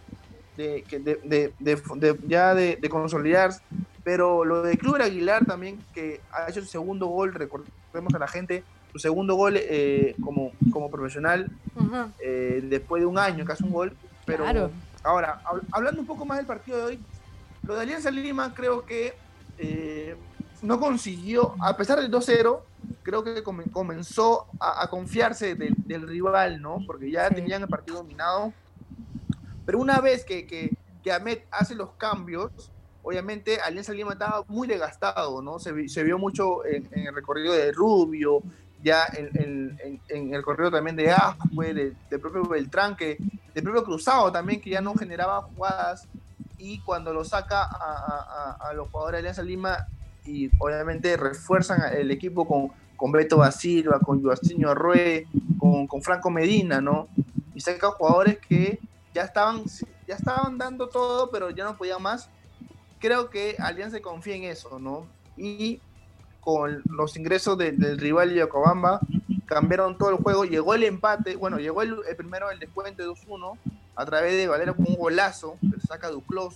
de, de, de, ya de, consolidar. Pero lo de Club Aguilar también, que ha hecho su segundo gol, recordemos a la gente, su segundo gol eh, como, como profesional, después de un año, casi un gol, pero ahora, hablando un poco más del partido de hoy, lo de Alianza Lima creo que eh, no consiguió, a pesar del 2-0, creo que comenzó a, confiarse del, rival, ¿no? Porque ya tenían el partido dominado. Pero una vez que, que, que Ahmed hace los cambios, obviamente Alianza Lima estaba muy desgastado, ¿no? Se, vio mucho en, el recorrido de Rubio, ya en, el correo también de Ascue, de, propio Beltrán, que, de propio Cruzado también, que ya no generaba jugadas, y cuando lo saca a, los jugadores de Alianza Lima, y obviamente refuerzan el equipo con, con Beto Basilva, con Joaquín Arrué, con, con, Franco Medina, ¿no? Y saca jugadores que ya estaban, ya estaban dando todo, pero ya no podían más. Creo que Alianza confía en eso, ¿no? Y con los ingresos del rival Yacobamba, cambiaron todo el juego, llegó el empate, bueno, llegó el, primero el descuento de 2-1 a través de Valero con un golazo, que saca Duclos,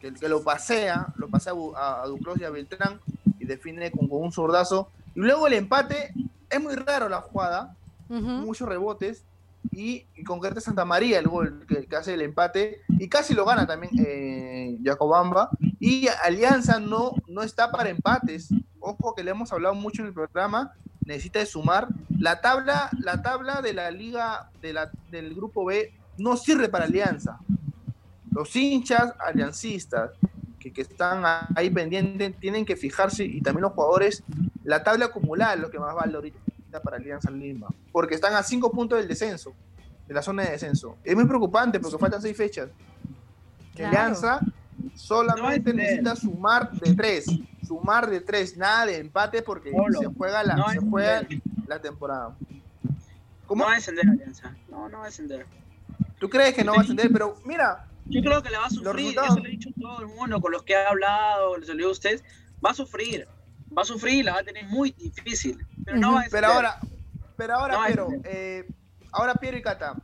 que, que lo pasea, lo pasea a, a Duclos y a Beltrán y define con, un zurdazo. Y luego el empate, es muy raro la jugada, muchos rebotes, y, con concreta Santa María el gol que, hace el empate y casi lo gana también eh, Jacobamba y Alianza no, no está para empates ojo que le hemos hablado mucho en el programa necesita de sumar la tabla la tabla de la liga de la, del grupo B no sirve para Alianza los hinchas aliancistas que, que están ahí pendientes tienen que fijarse y también los jugadores la tabla acumulada es lo que más vale ahorita para Alianza Lima, porque están a cinco puntos del descenso. de la zona de descenso. Es muy preocupante porque faltan seis fechas. Alianza solamente necesita sumar de tres, sumar de tres, nada de empate porque se juega la, se juega la temporada. ¿Cómo? No va a descender Alianza, no, no va a descender. ¿Tú crees que no va a descender? Pero mira. Yo creo que la va a sufrir, eso lo he dicho todo el mundo con los que ha hablado, les olvidó a ustedes, va a sufrir, va a sufrir y la va a tener muy difícil, pero no va a descender. Pero ahora, pero ahora, pero, eh, ahora Piero y Cata,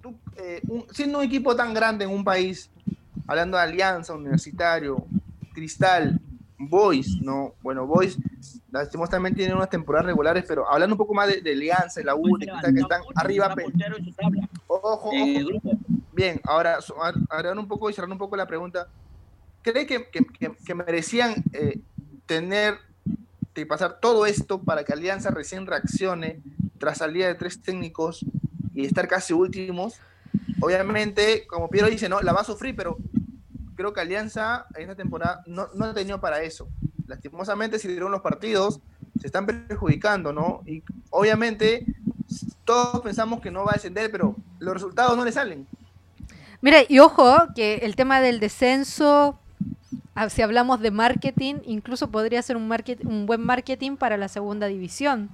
tú, eh, siendo un equipo tan grande en un país, hablando de Alianza, Universitario, Cristal, Boys, ¿no? Bueno, Boys lastimosamente tienen unas temporadas regulares, pero hablando un poco más de, Alianza, la U, que están arriba. Ojo, eh, ojo. Bien, ahora, ahora un poco y cerrando un poco la pregunta. ¿Cree que, que, merecían eh, tener que pasar todo esto para que Alianza recién reaccione tras salida de tres técnicos y estar casi últimos? Obviamente, como Piero dice, no, la va a sufrir, pero creo que Alianza en esta temporada no, no ha tenido para eso. Lastimosamente, si dieron los partidos, se están perjudicando, ¿no? Y obviamente todos pensamos que no va a descender, pero los resultados no le salen. Mira, y ojo, que el tema del descenso, ah, si hablamos de marketing, incluso podría ser un, un buen marketing para la segunda división.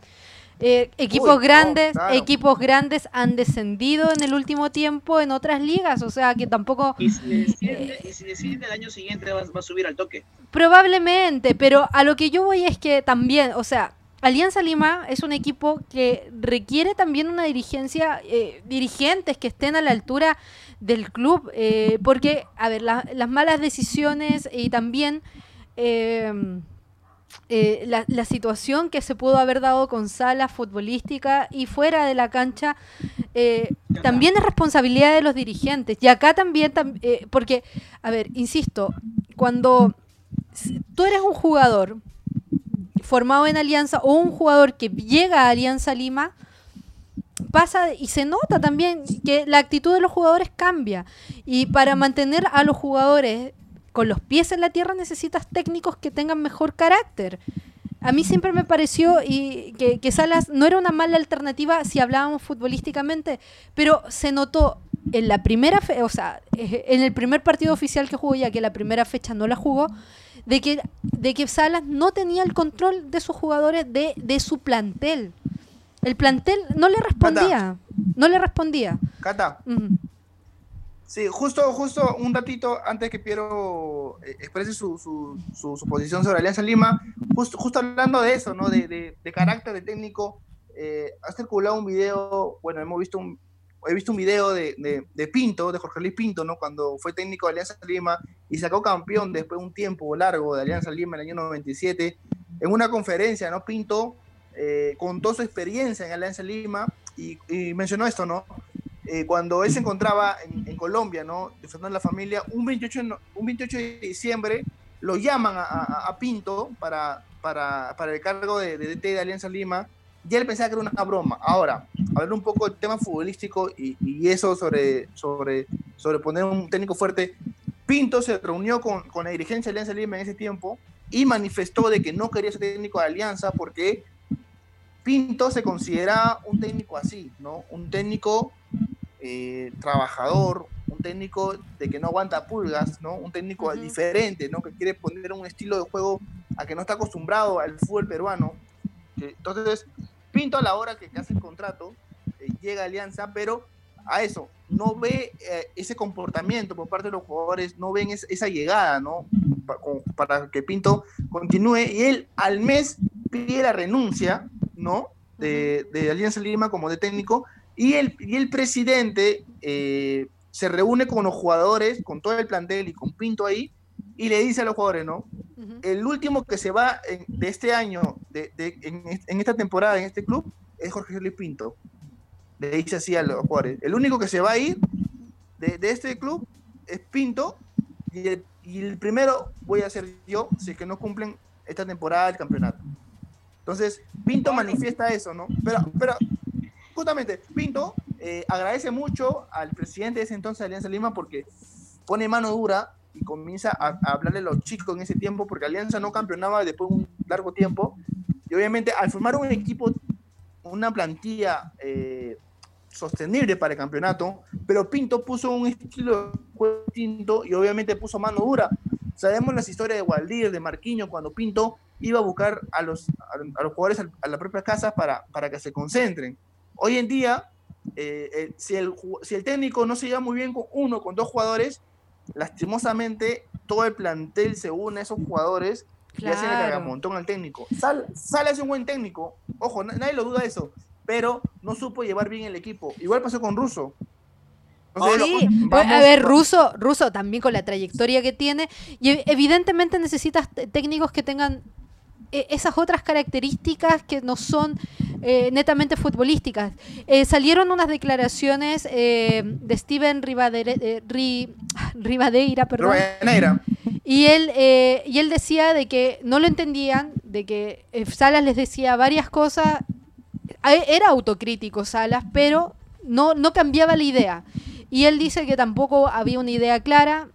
Eh, equipos grandes, equipos grandes han descendido en el último tiempo en otras ligas, o sea que tampoco. Y si desciende, el año siguiente va, a subir al toque. Probablemente, pero a lo que yo voy es que también, o sea, Alianza Lima es un equipo que requiere también una dirigencia, eh, dirigentes que estén a la altura del club, eh, porque, a ver, las malas decisiones y también eh, la, situación que se pudo haber dado con salas futbolística y fuera de la cancha eh, también es responsabilidad de los dirigentes. Y acá también, eh, porque, a ver, insisto, cuando tú eres un jugador formado en Alianza o un jugador que llega a Alianza Lima, pasa y se nota también que la actitud de los jugadores cambia. Y para mantener a los jugadores con los pies en la tierra necesitas técnicos que tengan mejor carácter. A mí siempre me pareció y que, Salas no era una mala alternativa si hablábamos futbolísticamente, pero se notó en la primera fe, o sea, eh, en el primer partido oficial que jugó, ya que la primera fecha no la jugó, de que, de que Salas no tenía el control de sus jugadores, de, de su plantel. El plantel no le respondía. No le respondía. Cata. Sí, justo, justo un datito antes que Piero eh, exprese su, su, su, posición sobre Alianza Lima, justo, justo hablando de eso, ¿no? De, de, carácter de técnico, eh, ha circulado un video, bueno, hemos visto un, he visto un video de, de, Pinto, de Jorge Luis Pinto, ¿no? Cuando fue técnico de Alianza Lima y sacó campeón después de un tiempo largo de Alianza Lima en el año 97, en una conferencia, ¿no? Pinto eh, contó su experiencia en Alianza Lima y mencionó esto, ¿no? Eh, cuando él se encontraba en, Colombia, ¿no? Disfrutando de la familia, un 28, un 28 de diciembre lo llaman a, Pinto para, para, para, el cargo de, DT de Alianza Lima y él pensaba que era una broma. Ahora, hablar un poco del tema futbolístico y, eso sobre, sobre, sobre poner un técnico fuerte. Pinto se reunió con, con la dirigencia de Alianza Lima en ese tiempo y manifestó de que no quería ser técnico de Alianza porque Pinto se considera un técnico así, ¿no? Un técnico eh, trabajador, un técnico de que no aguanta pulgas, ¿no? Un técnico diferente, ¿no? Que quiere poner un estilo de juego a que no está acostumbrado al fútbol peruano. Entonces, Pinto a la hora que, hace el contrato, eh, llega a Alianza, pero a eso, no ve eh, ese comportamiento por parte de los jugadores, no ven esa llegada, ¿no? Para, que Pinto continúe y él al mes pide la renuncia, ¿no? De, de Alianza Lima como de técnico y el, y el presidente eh, se reúne con los jugadores, con todo el plantel y con Pinto ahí, y le dice a los jugadores, ¿no? El último que se va de este año, de, en, esta temporada, en este club, es Jorge Luis Pinto. Le dice así a los jugadores. El único que se va a ir de, este club es Pinto, y el, y el, primero voy a ser yo, si es que no cumplen esta temporada del campeonato. Entonces, Pinto manifiesta eso, ¿no? Pero, pero justamente, Pinto eh, agradece mucho al presidente de ese entonces de Alianza Lima porque pone mano dura y comienza a, hablarle a los chicos en ese tiempo, porque Alianza no campeonaba después de un largo tiempo. Y obviamente, al formar un equipo, una plantilla eh, sostenible para el campeonato, pero Pinto puso un estilo distinto y obviamente puso mano dura. Sabemos las historias de Waldir, de Marquinho, cuando Pinto iba a buscar a los, a, los jugadores a, la propia casa para, para que se concentren. Hoy en día, eh, eh, si, el, si el técnico no se lleva muy bien con uno, con dos jugadores, lastimosamente todo el plantel se une a esos jugadores y hacen el montón al técnico. Sal, Sale es un buen técnico, ojo, nadie lo duda de eso, pero no supo llevar bien el equipo. Igual pasó con Russo. sí, a ver, Russo, Russo también con la trayectoria que tiene, y evidentemente necesitas técnicos que tengan esas otras características que no son eh, netamente futbolísticas. Eh, salieron unas declaraciones eh, de Steven Rivadeira, perdón. Y él, y él decía de que no lo entendían, de que Salas les decía varias cosas. Era autocrítico Salas, pero no, no cambiaba la idea. Y él dice que tampoco había una idea clara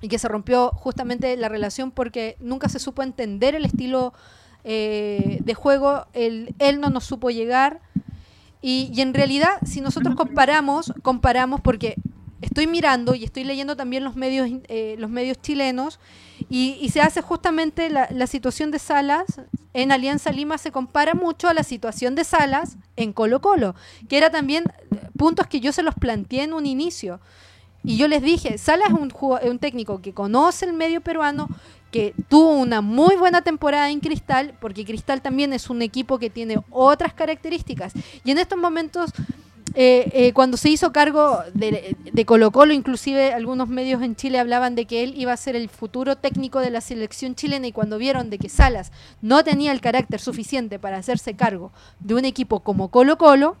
y que se rompió justamente la relación porque nunca se supo entender el estilo eh, de juego, él, él no nos supo llegar. Y, en realidad, si nosotros comparamos, comparamos porque estoy mirando y estoy leyendo también los medios, eh, los medios chilenos y, se hace justamente la, la, situación de Salas en Alianza Lima se compara mucho a la situación de Salas en Colo Colo, que era también puntos que yo se los planteé en un inicio. Y yo les dije, Salas es un, un técnico que conoce el medio peruano, que tuvo una muy buena temporada en Cristal, porque Cristal también es un equipo que tiene otras características. Y en estos momentos, eh, eh, cuando se hizo cargo de, de, Colo Colo, inclusive algunos medios en Chile hablaban de que él iba a ser el futuro técnico de la selección chilena y cuando vieron de que Salas no tenía el carácter suficiente para hacerse cargo de un equipo como Colo Colo,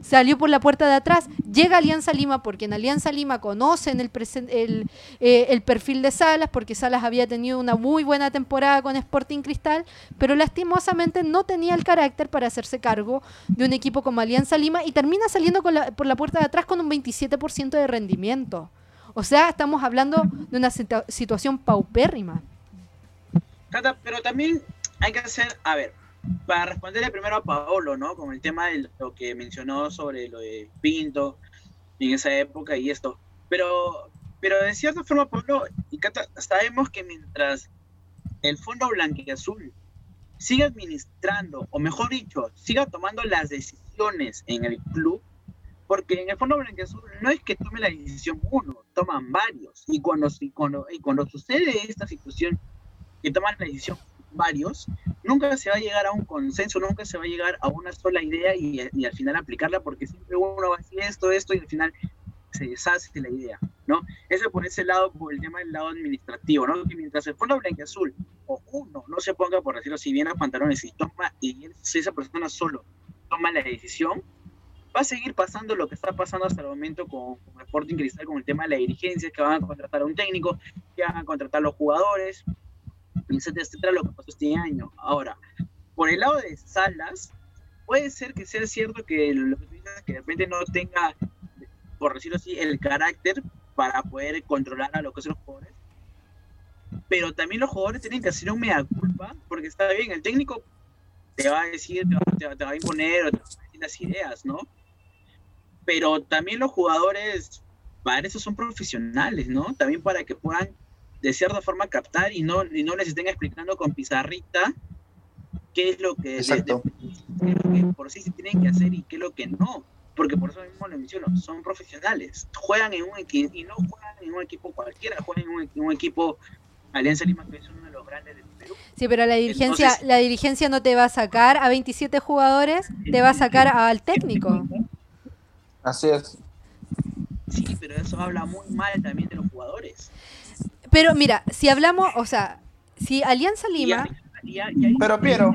salió por la puerta de atrás, llega Alianza Lima porque en Alianza Lima conocen eh, el, perfil de Salas, porque Salas había tenido una muy buena temporada con Sporting Cristal, pero lastimosamente no tenía el carácter para hacerse cargo de un equipo como Alianza Lima y termina saliendo por la puerta de atrás con un 27% de rendimiento. O sea, estamos hablando de una situación paupérrima. pero también hay que hacer, a ver, para responderle primero a Paolo, ¿no? Con el tema de lo que mencionó sobre lo de Pinto en esa época y esto. Pero, pero de cierta forma, Paolo y Cata, sabemos que mientras el Fondo Blanquiazul siga administrando, o mejor dicho, siga tomando las decisiones en el club, porque en el Fondo Blanquiazul no es que tome la decisión uno, toman varios. Y cuando, cuando, y cuando sucede esta situación, que toman la decisión varios, nunca se va a llegar a un consenso, nunca se va a llegar a una sola idea y, al final aplicarla, porque siempre uno va a decir esto, esto, y al final se deshace la idea, ¿no? Eso por ese lado, por el tema del lado administrativo, ¿no? Que mientras el Fondo Azul o uno no se ponga, por decirlo así, bien a pantalones y toma, y si esa persona solo toma la decisión, va a seguir pasando lo que está pasando hasta el momento con, con Sporting Cristal, con el tema de la dirigencia, que van a contratar a un técnico, que van a contratar a los jugadores, etcétera, lo que pasó este año. Ahora, por el lado de Salas, puede ser que sea cierto que lo que que de repente no tenga, por decirlo así, el carácter para poder controlar a los que son los jugadores. Pero también los jugadores tienen que hacer un mea culpa, porque está bien, el técnico te va a decir, te va, a imponer te va a decir las ideas, ¿no? Pero también los jugadores, para eso son profesionales, ¿no? También para que puedan de cierta forma captar y no, y no les estén explicando con pizarrita qué es lo que, por sí se tienen que hacer y qué es lo que no. Porque por eso mismo lo menciono, son profesionales. Juegan en un equipo y no juegan en un equipo cualquiera, juegan en un, equipo Alianza Lima, que es uno de los grandes del Perú. Sí, pero la dirigencia, la dirigencia no te va a sacar a 27 jugadores, te va a sacar al técnico. Así es. Sí, pero eso habla muy mal también de los jugadores. Pero mira, si hablamos, o sea, si Alianza Lima... pero Piero...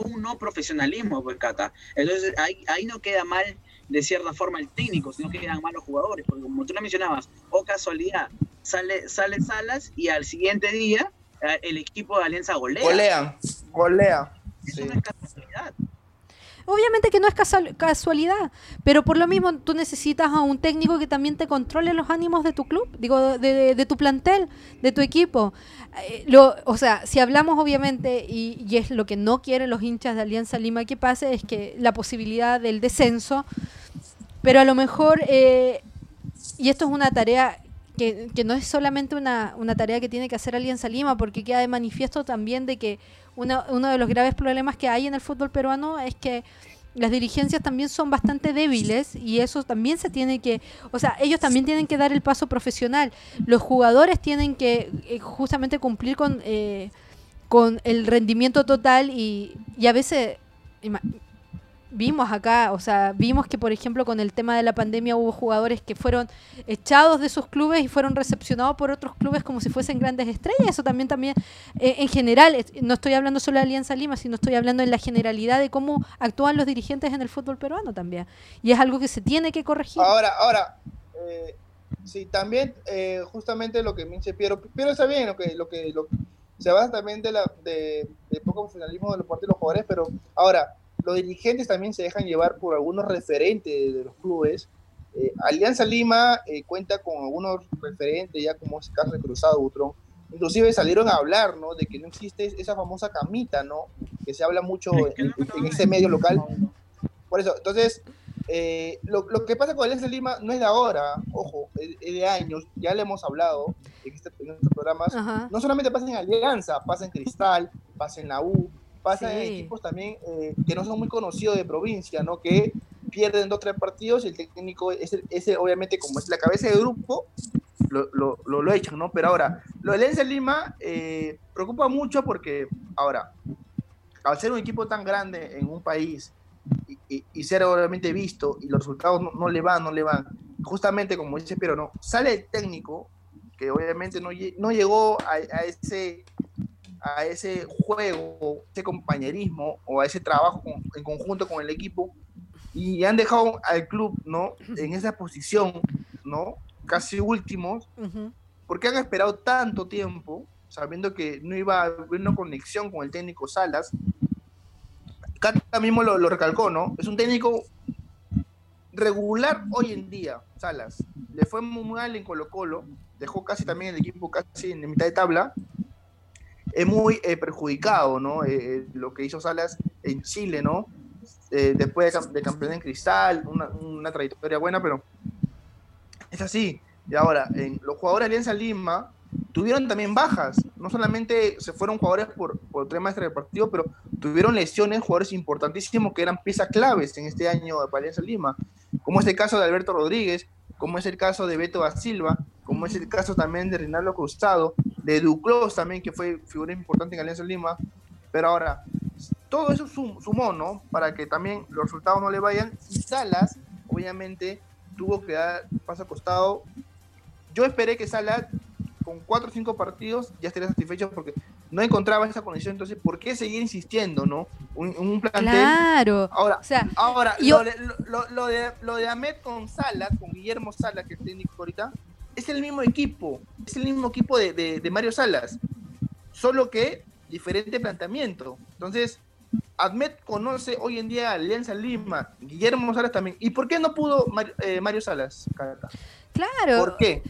Un no profesionalismo, pues, Cata. Entonces ahí, ahí no queda mal de cierta forma el técnico, sino que quedan mal los jugadores, porque como tú lo mencionabas, o casualidad, sale, sale Salas y al siguiente día eh, el equipo de Alianza golea. Golea, golea. Eso no es casualidad. Obviamente que no es casualidad, pero por lo mismo tú necesitas a un técnico que también te controle los ánimos de tu club, digo, de, tu plantel, de tu equipo. Eh, lo, o sea, si hablamos obviamente, y, y, es lo que no quieren los hinchas de Alianza Lima que pase, es que la posibilidad del descenso, pero a lo mejor, eh, y esto es una tarea que, que no es solamente una, una, tarea que tiene que hacer Alianza Lima, porque queda de manifiesto también de que uno, uno de los graves problemas que hay en el fútbol peruano es que las dirigencias también son bastante débiles y eso también se tiene que, o sea, ellos también tienen que dar el paso profesional. Los jugadores tienen que eh, justamente cumplir con, eh, con el rendimiento total y, y a veces, vimos acá, o sea, vimos que por ejemplo con el tema de la pandemia hubo jugadores que fueron echados de sus clubes y fueron recepcionados por otros clubes como si fuesen grandes estrellas. Eso también también eh, en general, no estoy hablando solo de Alianza Lima, sino estoy hablando en la generalidad de cómo actúan los dirigentes en el fútbol peruano también. Y es algo que se tiene que corregir. Ahora, ahora, eh, sí, también eh, justamente lo que me dice Piero, Piero está bien, lo que, lo que, lo, se basa también de la de, poco funcionalismo de los partidos de los jugadores, pero ahora los dirigentes también se dejan llevar por algunos referentes de los clubes. Eh, Alianza Lima eh, cuenta con algunos referentes, ya como es de Cruzado Butrón. Inclusive salieron a hablar, ¿no? De que no existe esa famosa camita, ¿no? Que se habla mucho en, ese medio local. Por eso, entonces, eh, lo, lo, que pasa con Alianza Lima no es de ahora, ojo, es, de años, ya le hemos hablado en, este, en estos programas. No solamente pasa en Alianza, pasa en Cristal, pasa en la U, pasa en equipos también eh, que no son muy conocidos de provincia, ¿no? Que pierden dos o tres partidos y el técnico, ese, ese obviamente como es la cabeza de grupo, lo, lo, lo, echan, ¿no? Pero ahora, lo de Lens Lima eh, preocupa mucho porque, ahora, al ser un equipo tan grande en un país y, y, ser obviamente visto y los resultados no, no, le van, no le van, justamente como dice Pero, ¿no? Sale el técnico que obviamente no, no llegó a, a ese a ese juego, ese compañerismo o a ese trabajo en conjunto con el equipo y han dejado al club, ¿no? En esa posición, ¿no? Casi últimos, porque han esperado tanto tiempo, sabiendo que no iba a haber una conexión con el técnico Salas. Cata mismo lo, lo recalcó, ¿no? Es un técnico regular hoy en día, Salas. Le fue muy mal en Colo Colo, dejó casi también el equipo casi en mitad de tabla, es muy eh, perjudicado, ¿no? Eh, eh, lo que hizo Salas en Chile, ¿no? después de, campeón en cristal, una, trayectoria buena, pero es así. Y ahora, los jugadores de Alianza Lima tuvieron también bajas. No solamente se fueron jugadores por, por temas de partido, pero tuvieron lesiones, jugadores importantísimos que eran piezas claves en este año de Alianza Lima, como es el caso de Alberto Rodríguez, como es el caso de Beto da Silva, como es el caso también de Rinaldo Cruzado, de Duclos también, que fue figura importante en Alianza Lima. Pero ahora, todo eso sumó, ¿no? Para que también los resultados no le vayan. Y Salas, obviamente, tuvo que dar paso a costado. Yo esperé que Salas, con cuatro o cinco partidos, ya estaría satisfecho porque no encontraba esa condición. Entonces, ¿por qué seguir insistiendo, no? Un, un plantel. Claro. Ahora, ahora lo, de, lo, de, lo de Ahmed con Salas, con Guillermo Salas, que es técnico ahorita, es el mismo equipo, es el mismo equipo de, de, Mario Salas, solo que diferente planteamiento. Entonces, Admet conoce hoy en día a Alianza Lima, Guillermo Salas también. ¿Y por qué no pudo eh, Mario, Salas, Claro. ¿Por qué?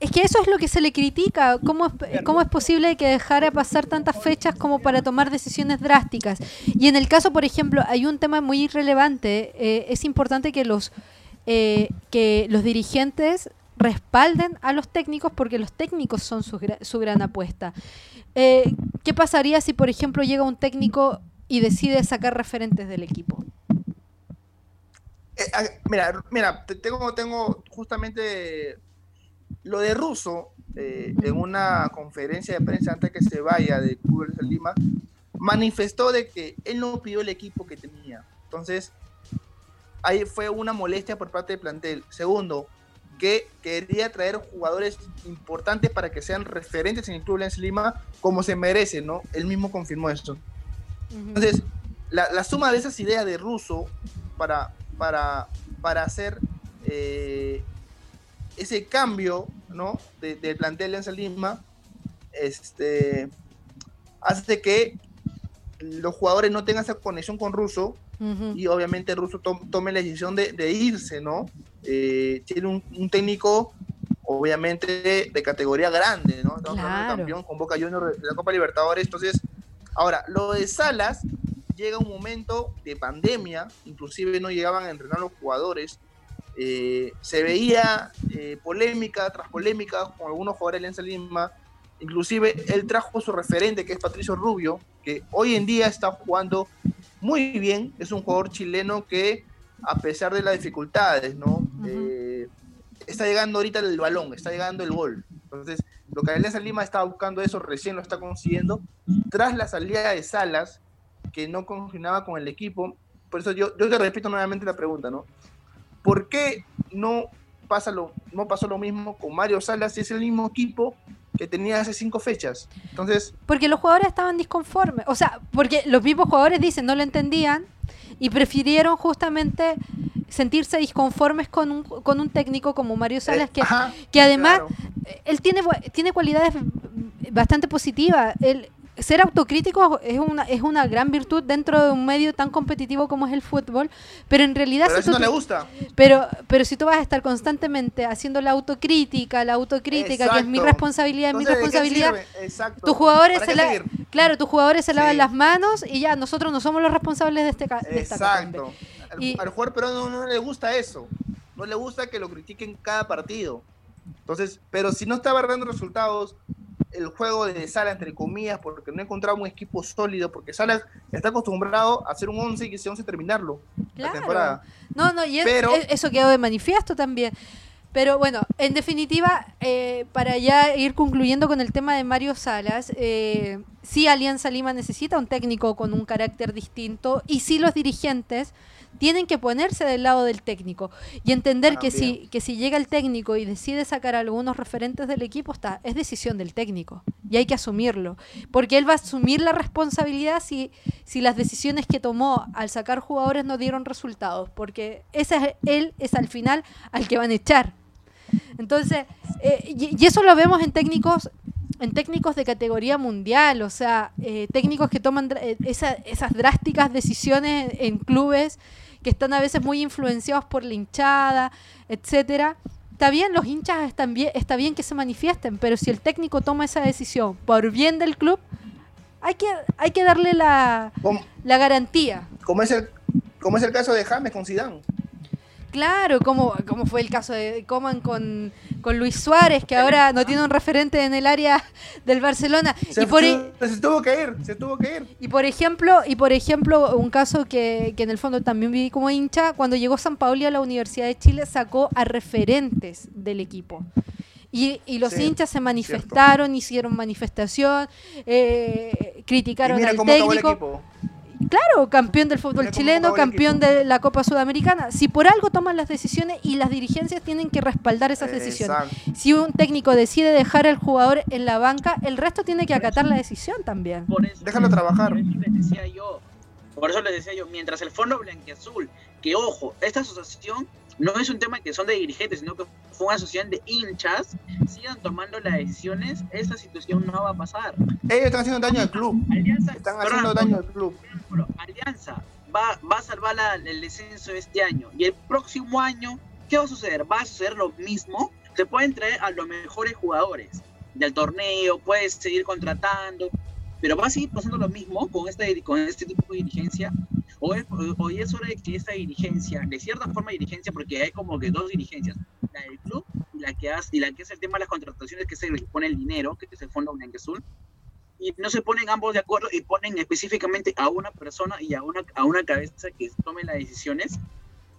Es que eso es lo que se le critica. ¿Cómo es, ¿Cómo es posible que dejara pasar tantas fechas como para tomar decisiones drásticas? Y en el caso, por ejemplo, hay un tema muy relevante. Eh, es importante que los, eh, que los dirigentes respalden a los técnicos porque los técnicos son su, su gran apuesta. Eh, ¿Qué pasaría si, por ejemplo, llega un técnico y decide sacar referentes del equipo? Ah, mira, mira, tengo, tengo justamente lo de Russo eh, en una conferencia de prensa antes que se vaya de Google de Lima, manifestó de que él no pidió el equipo que tenía. Entonces, ahí fue una molestia por parte del plantel. Segundo, que quería traer jugadores importantes para que sean referentes en el Club Lens Lima como se merece, ¿no? Él mismo confirmó esto. Entonces, la, suma de esas ideas de Russo para, para, para hacer eh, ese cambio, ¿no? del plantel Lens Lima, este, hace que los jugadores no tengan esa conexión con Russo y obviamente Russo tome la decisión de, irse, ¿no? Eh, tiene un, técnico obviamente de, categoría grande, ¿no? Estamos campeón con Boca Juniors de la Copa Libertadores, entonces, ahora, lo de Salas llega un momento de pandemia, inclusive no llegaban a entrenar los jugadores, eh, se veía eh, polémica tras polémica con algunos jugadores de Alianza Lima, inclusive él trajo su referente que es Patricio Rubio, que hoy en día está jugando muy bien, es un jugador chileno que a pesar de las dificultades, ¿no? Eh, está llegando ahorita el balón, está llegando el gol. Entonces, lo que Alianza Lima estaba buscando eso, recién lo está consiguiendo. Tras la salida de Salas, que no confinaba con el equipo, por eso yo, yo te repito nuevamente la pregunta, ¿no? ¿Por qué no, pasa lo, no pasó lo mismo con Mario Salas si es el mismo equipo que tenía hace cinco fechas. Entonces. Porque los jugadores estaban disconformes. O sea, porque los mismos jugadores dicen no lo entendían y prefirieron justamente sentirse disconformes con un, con un técnico como Mario Salas, que, que además él tiene, tiene cualidades bastante positivas. Él, ser autocrítico es una, es una gran virtud dentro de un medio tan competitivo como es el fútbol, pero en realidad... Pero si no le gusta. Pero, pero si tú vas a estar constantemente haciendo la autocrítica, la autocrítica, que es mi responsabilidad, es mi responsabilidad, tus jugadores se la, claro, tus jugadores se lavan las manos y ya nosotros no somos los responsables de este de Exacto. Al, y, al jugador pero no, no le gusta eso. No le gusta que lo critiquen cada partido. Entonces, pero si no está dando resultados, el juego de Sala, entre comillas, porque no encontraba un equipo sólido, porque Sala está acostumbrado a hacer un 11 y que ese 11 terminarlo la temporada. No, no, y eso quedó de manifiesto también. Pero bueno, en definitiva, eh, para ya ir concluyendo con el tema de Mario Salas, eh, sí Alianza Lima necesita un técnico con un carácter distinto y sí los dirigentes tienen que ponerse del lado del técnico y entender que si, que si llega el técnico y decide sacar a algunos referentes del equipo, está, es decisión del técnico y hay que asumirlo, porque él va a asumir la responsabilidad si, si las decisiones que tomó al sacar jugadores no dieron resultados, porque ese es, él es al final al que van a echar. Entonces, eh, y, eso lo vemos en técnicos en técnicos de categoría mundial, o sea, eh, técnicos que toman eh, esas drásticas decisiones en clubes que están a veces muy influenciados por la hinchada, etcétera. Está bien, los hinchas están bien, está bien que se manifiesten, pero si el técnico toma esa decisión por bien del club, hay que, hay que darle la, la garantía. Como es, el, como es el caso de James con Zidane. Claro, como, como fue el caso de Coman con, Luis Suárez, que ahora no tiene un referente en el área del Barcelona. Se, y por, tuvo que ir, se tuvo que ir. Y por ejemplo, y por ejemplo un caso que, en el fondo también viví como hincha, cuando llegó San Pauli a la Universidad de Chile, sacó a referentes del equipo. Y, los hinchas se manifestaron, hicieron manifestación, eh, criticaron al técnico. Claro, campeón del fútbol chileno, campeón de la Copa Sudamericana. Si por algo toman las decisiones y las dirigencias tienen que respaldar esas decisiones. Si un técnico decide dejar al jugador en la banca, el resto tiene que acatar la decisión también. Déjalo trabajar. Por eso les decía yo, por eso les decía yo, mientras el Fondo Blanquiazul, que ojo, esta asociación no es un tema que son de dirigentes, sino que fue una asociación de hinchas, sigan tomando las decisiones, esta situación no va a pasar. Ellos están haciendo daño al club. Alianza, están haciendo daño al club. Alianza va, va a salvar el descenso este año. Y el próximo año, ¿qué va a suceder? Va a suceder lo mismo. Se pueden traer a los mejores jugadores del torneo, puedes seguir contratando, pero va a seguir pasando lo mismo con este, con este tipo de dirigencia Hoy, es hora de que esta dirigencia, de cierta forma dirigencia, porque hay como que dos dirigencias, la del club y la que, hace, y la que es el tema de las contrataciones, que es el que pone el dinero, que es el Fondo Azul, y no se ponen ambos de acuerdo y ponen específicamente a una persona y a una, a una cabeza que tome las decisiones.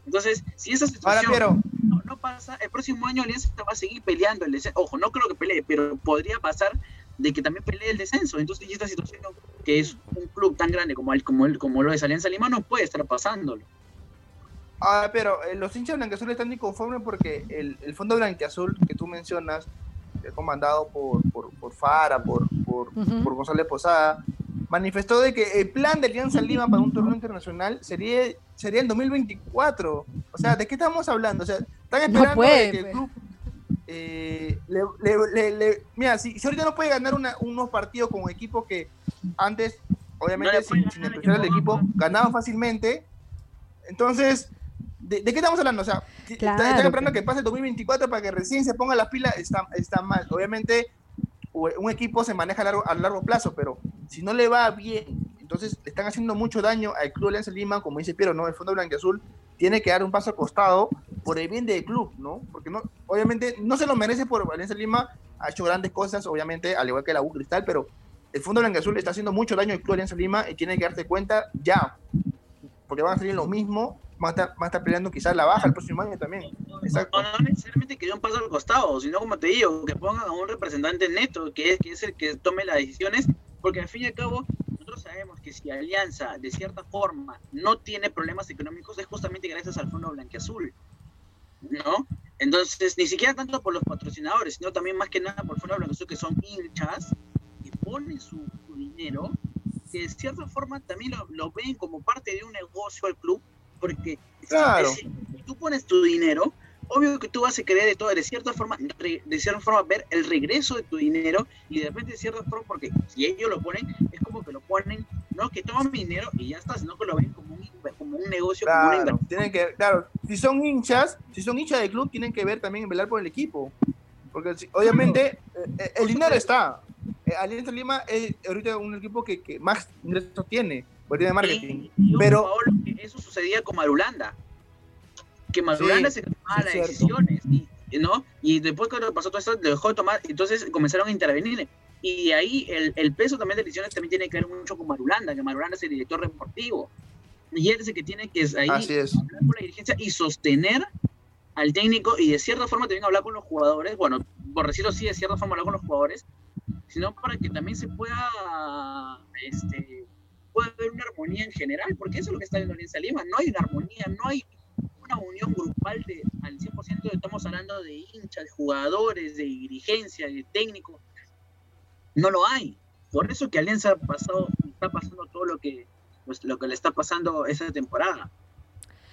Entonces, si esa situación no, no, pasa, el próximo año Alianza va a seguir peleando el Ojo, no creo que pelee, pero podría pasar de que también pelee el descenso. Entonces, y esta situación que es un club tan grande como, el, como, el, como lo es Alianza Lima no puede estar pasándolo. Ah, pero eh, los hinchas blanqueazul están inconformes porque el, el fondo blanqueazul que tú mencionas, comandado por, por, por Fara, por, por, por, González Posada, manifestó de que el plan de Alianza Lima para un torneo internacional sería, sería el 2024. O sea, ¿de qué estamos hablando? O sea, están esperando que el club eh, le, mira, si, ahorita no puede ganar unos partidos con equipos que antes, obviamente, sin, sin el equipo, ganaban fácilmente, Entonces, ¿de, qué estamos hablando? O sea, están esperando que pase el 2024 para que recién se ponga las pilas, está, está mal. Obviamente, un equipo se maneja a largo, a largo plazo, pero si no le va bien, entonces le están haciendo mucho daño al Club Alianza Lima, como dice Piero, ¿no? El Fondo Blanco Azul tiene que dar un paso al costado por el bien del club, ¿no? Porque no, obviamente no se lo merece por Alianza Lima, ha hecho grandes cosas, obviamente, al igual que la U Cristal, pero el Fondo Blanco Azul está haciendo mucho daño al Club Alianza Lima y tiene que darse cuenta ya, porque van a salir lo mismo van a, estar, peleando quizás la baja el próximo año también. Exacto. No, necesariamente que dé un paso al costado, sino como te digo, que pongan a un representante neto, que es, que es el que tome las decisiones, porque al fin y al cabo nosotros sabemos que si Alianza de cierta forma no tiene problemas económicos es justamente gracias al Fondo Blanqueazul, ¿no? Entonces, ni siquiera tanto por los patrocinadores, sino también más que nada por el Fondo Blanqueazul, que son hinchas, que ponen su, dinero, que de cierta forma también lo, lo ven como parte de un negocio al club, porque si tú pones tu dinero, obvio que tú vas a querer de todo, de cierta forma, de cierta forma ver el regreso de tu dinero y de repente de cierta forma, porque si ellos lo ponen, es como que lo ponen, no que toman mi dinero y ya está, sino que lo ven como un, como un negocio, claro, tienen que, claro, si son hinchas, si son hinchas del club, tienen que ver también velar por el equipo. Porque obviamente eh, eh, el dinero está. Eh, Alianza Lima es ahorita un equipo que, que más ingresos tiene de marketing. pero eso sucedía con Marulanda. Que Marulanda se tomaba las decisiones. Y, ¿no? y después cuando pasó todo esto, dejó de tomar, entonces comenzaron a intervenir. Y ahí el, el, peso también de decisiones también tiene que ver mucho con Marulanda, que Marulanda es el director deportivo. Y él es el que tiene que ahí hablar con la dirigencia y sostener al técnico y de cierta forma también hablar con los jugadores, bueno, por decirlo así, de cierta forma hablar con los jugadores, sino para que también se pueda este, puede haber una armonía en general, porque eso es lo que está en Alianza Lima, no hay una armonía, no hay una unión grupal de, al 100%, estamos hablando de hinchas, de jugadores, de dirigencia, de técnicos, no lo hay. Por eso que Alianza ha pasado, está pasando todo lo que, pues, lo que le está pasando esta temporada.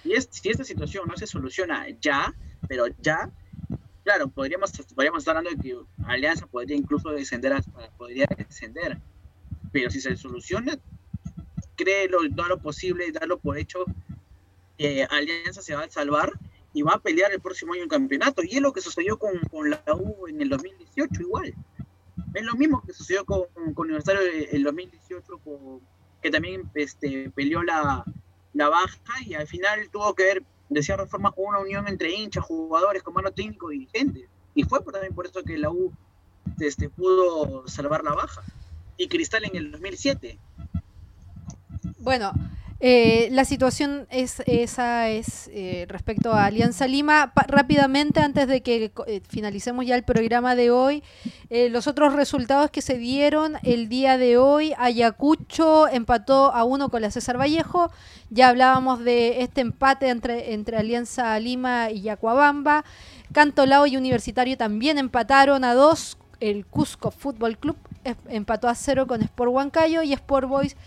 Y es, si esta situación no se soluciona ya, pero ya, claro, podríamos, podríamos estar hablando de que Alianza podría incluso descender, hasta, podría descender. Pero si se soluciona, cree lo, todo lo posible darlo por hecho Alianza se va a salvar y va a pelear el próximo año en campeonato. Y es lo que sucedió con, con la U en el 2018 igual. Es lo mismo que sucedió con, con Universitario en el 2018, que también este, peleó la, la baja y al final tuvo que ver, de cierta forma, una unión entre hinchas, jugadores, comando técnico y dirigentes. Y fue también por eso que la U este, pudo salvar la baja. Y Cristal en el 2007 bueno, eh, la situación es esa es eh, respecto a Alianza Lima. rápidamente, antes de que eh, finalicemos ya el programa de hoy, los otros resultados que se dieron el día de hoy, Ayacucho empató a uno con la César Vallejo. Ya hablábamos de este empate entre, entre Alianza Lima y Yacuabamba. Cantolao y Universitario también empataron a dos. El Cusco Fútbol Club empató a cero con Sport Huancayo y Sport Boys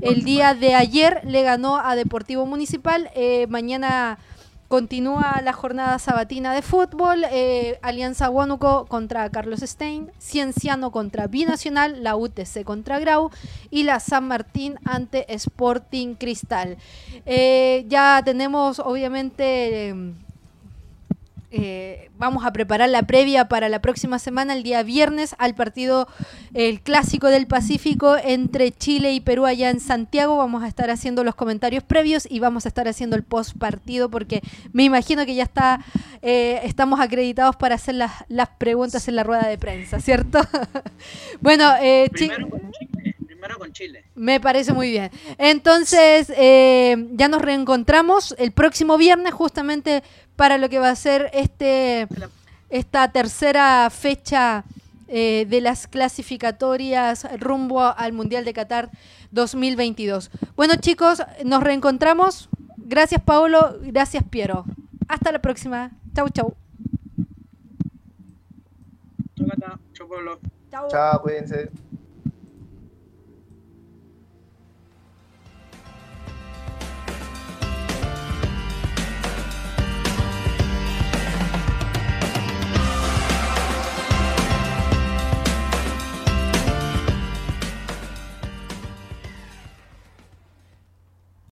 el día de ayer le ganó a Deportivo Municipal. Eh, mañana continúa la jornada sabatina de fútbol. Eh, Alianza Huánuco contra Carlos Stein. Cienciano contra Binacional. La UTC contra Grau. Y la San Martín ante Sporting Cristal. Eh, ya tenemos, obviamente eh, vamos a preparar la previa para la próxima semana, el día viernes, al partido, el clásico del Pacífico entre Chile y Perú allá en Santiago. Vamos a estar haciendo los comentarios previos y vamos a estar haciendo el post partido porque me imagino que ya está, eh, estamos acreditados para hacer las, las, preguntas en la rueda de prensa, ¿cierto? bueno, eh, Primero con Chile. Primero con Chile. Me parece muy bien. Entonces, ya nos reencontramos el próximo viernes justamente para lo que va a ser este esta tercera fecha eh, de las clasificatorias rumbo al Mundial de Qatar 2022. Bueno chicos, nos reencontramos. Gracias Paolo, gracias Piero. Hasta la próxima. Chau, chau. Chau, Chau, cuídense.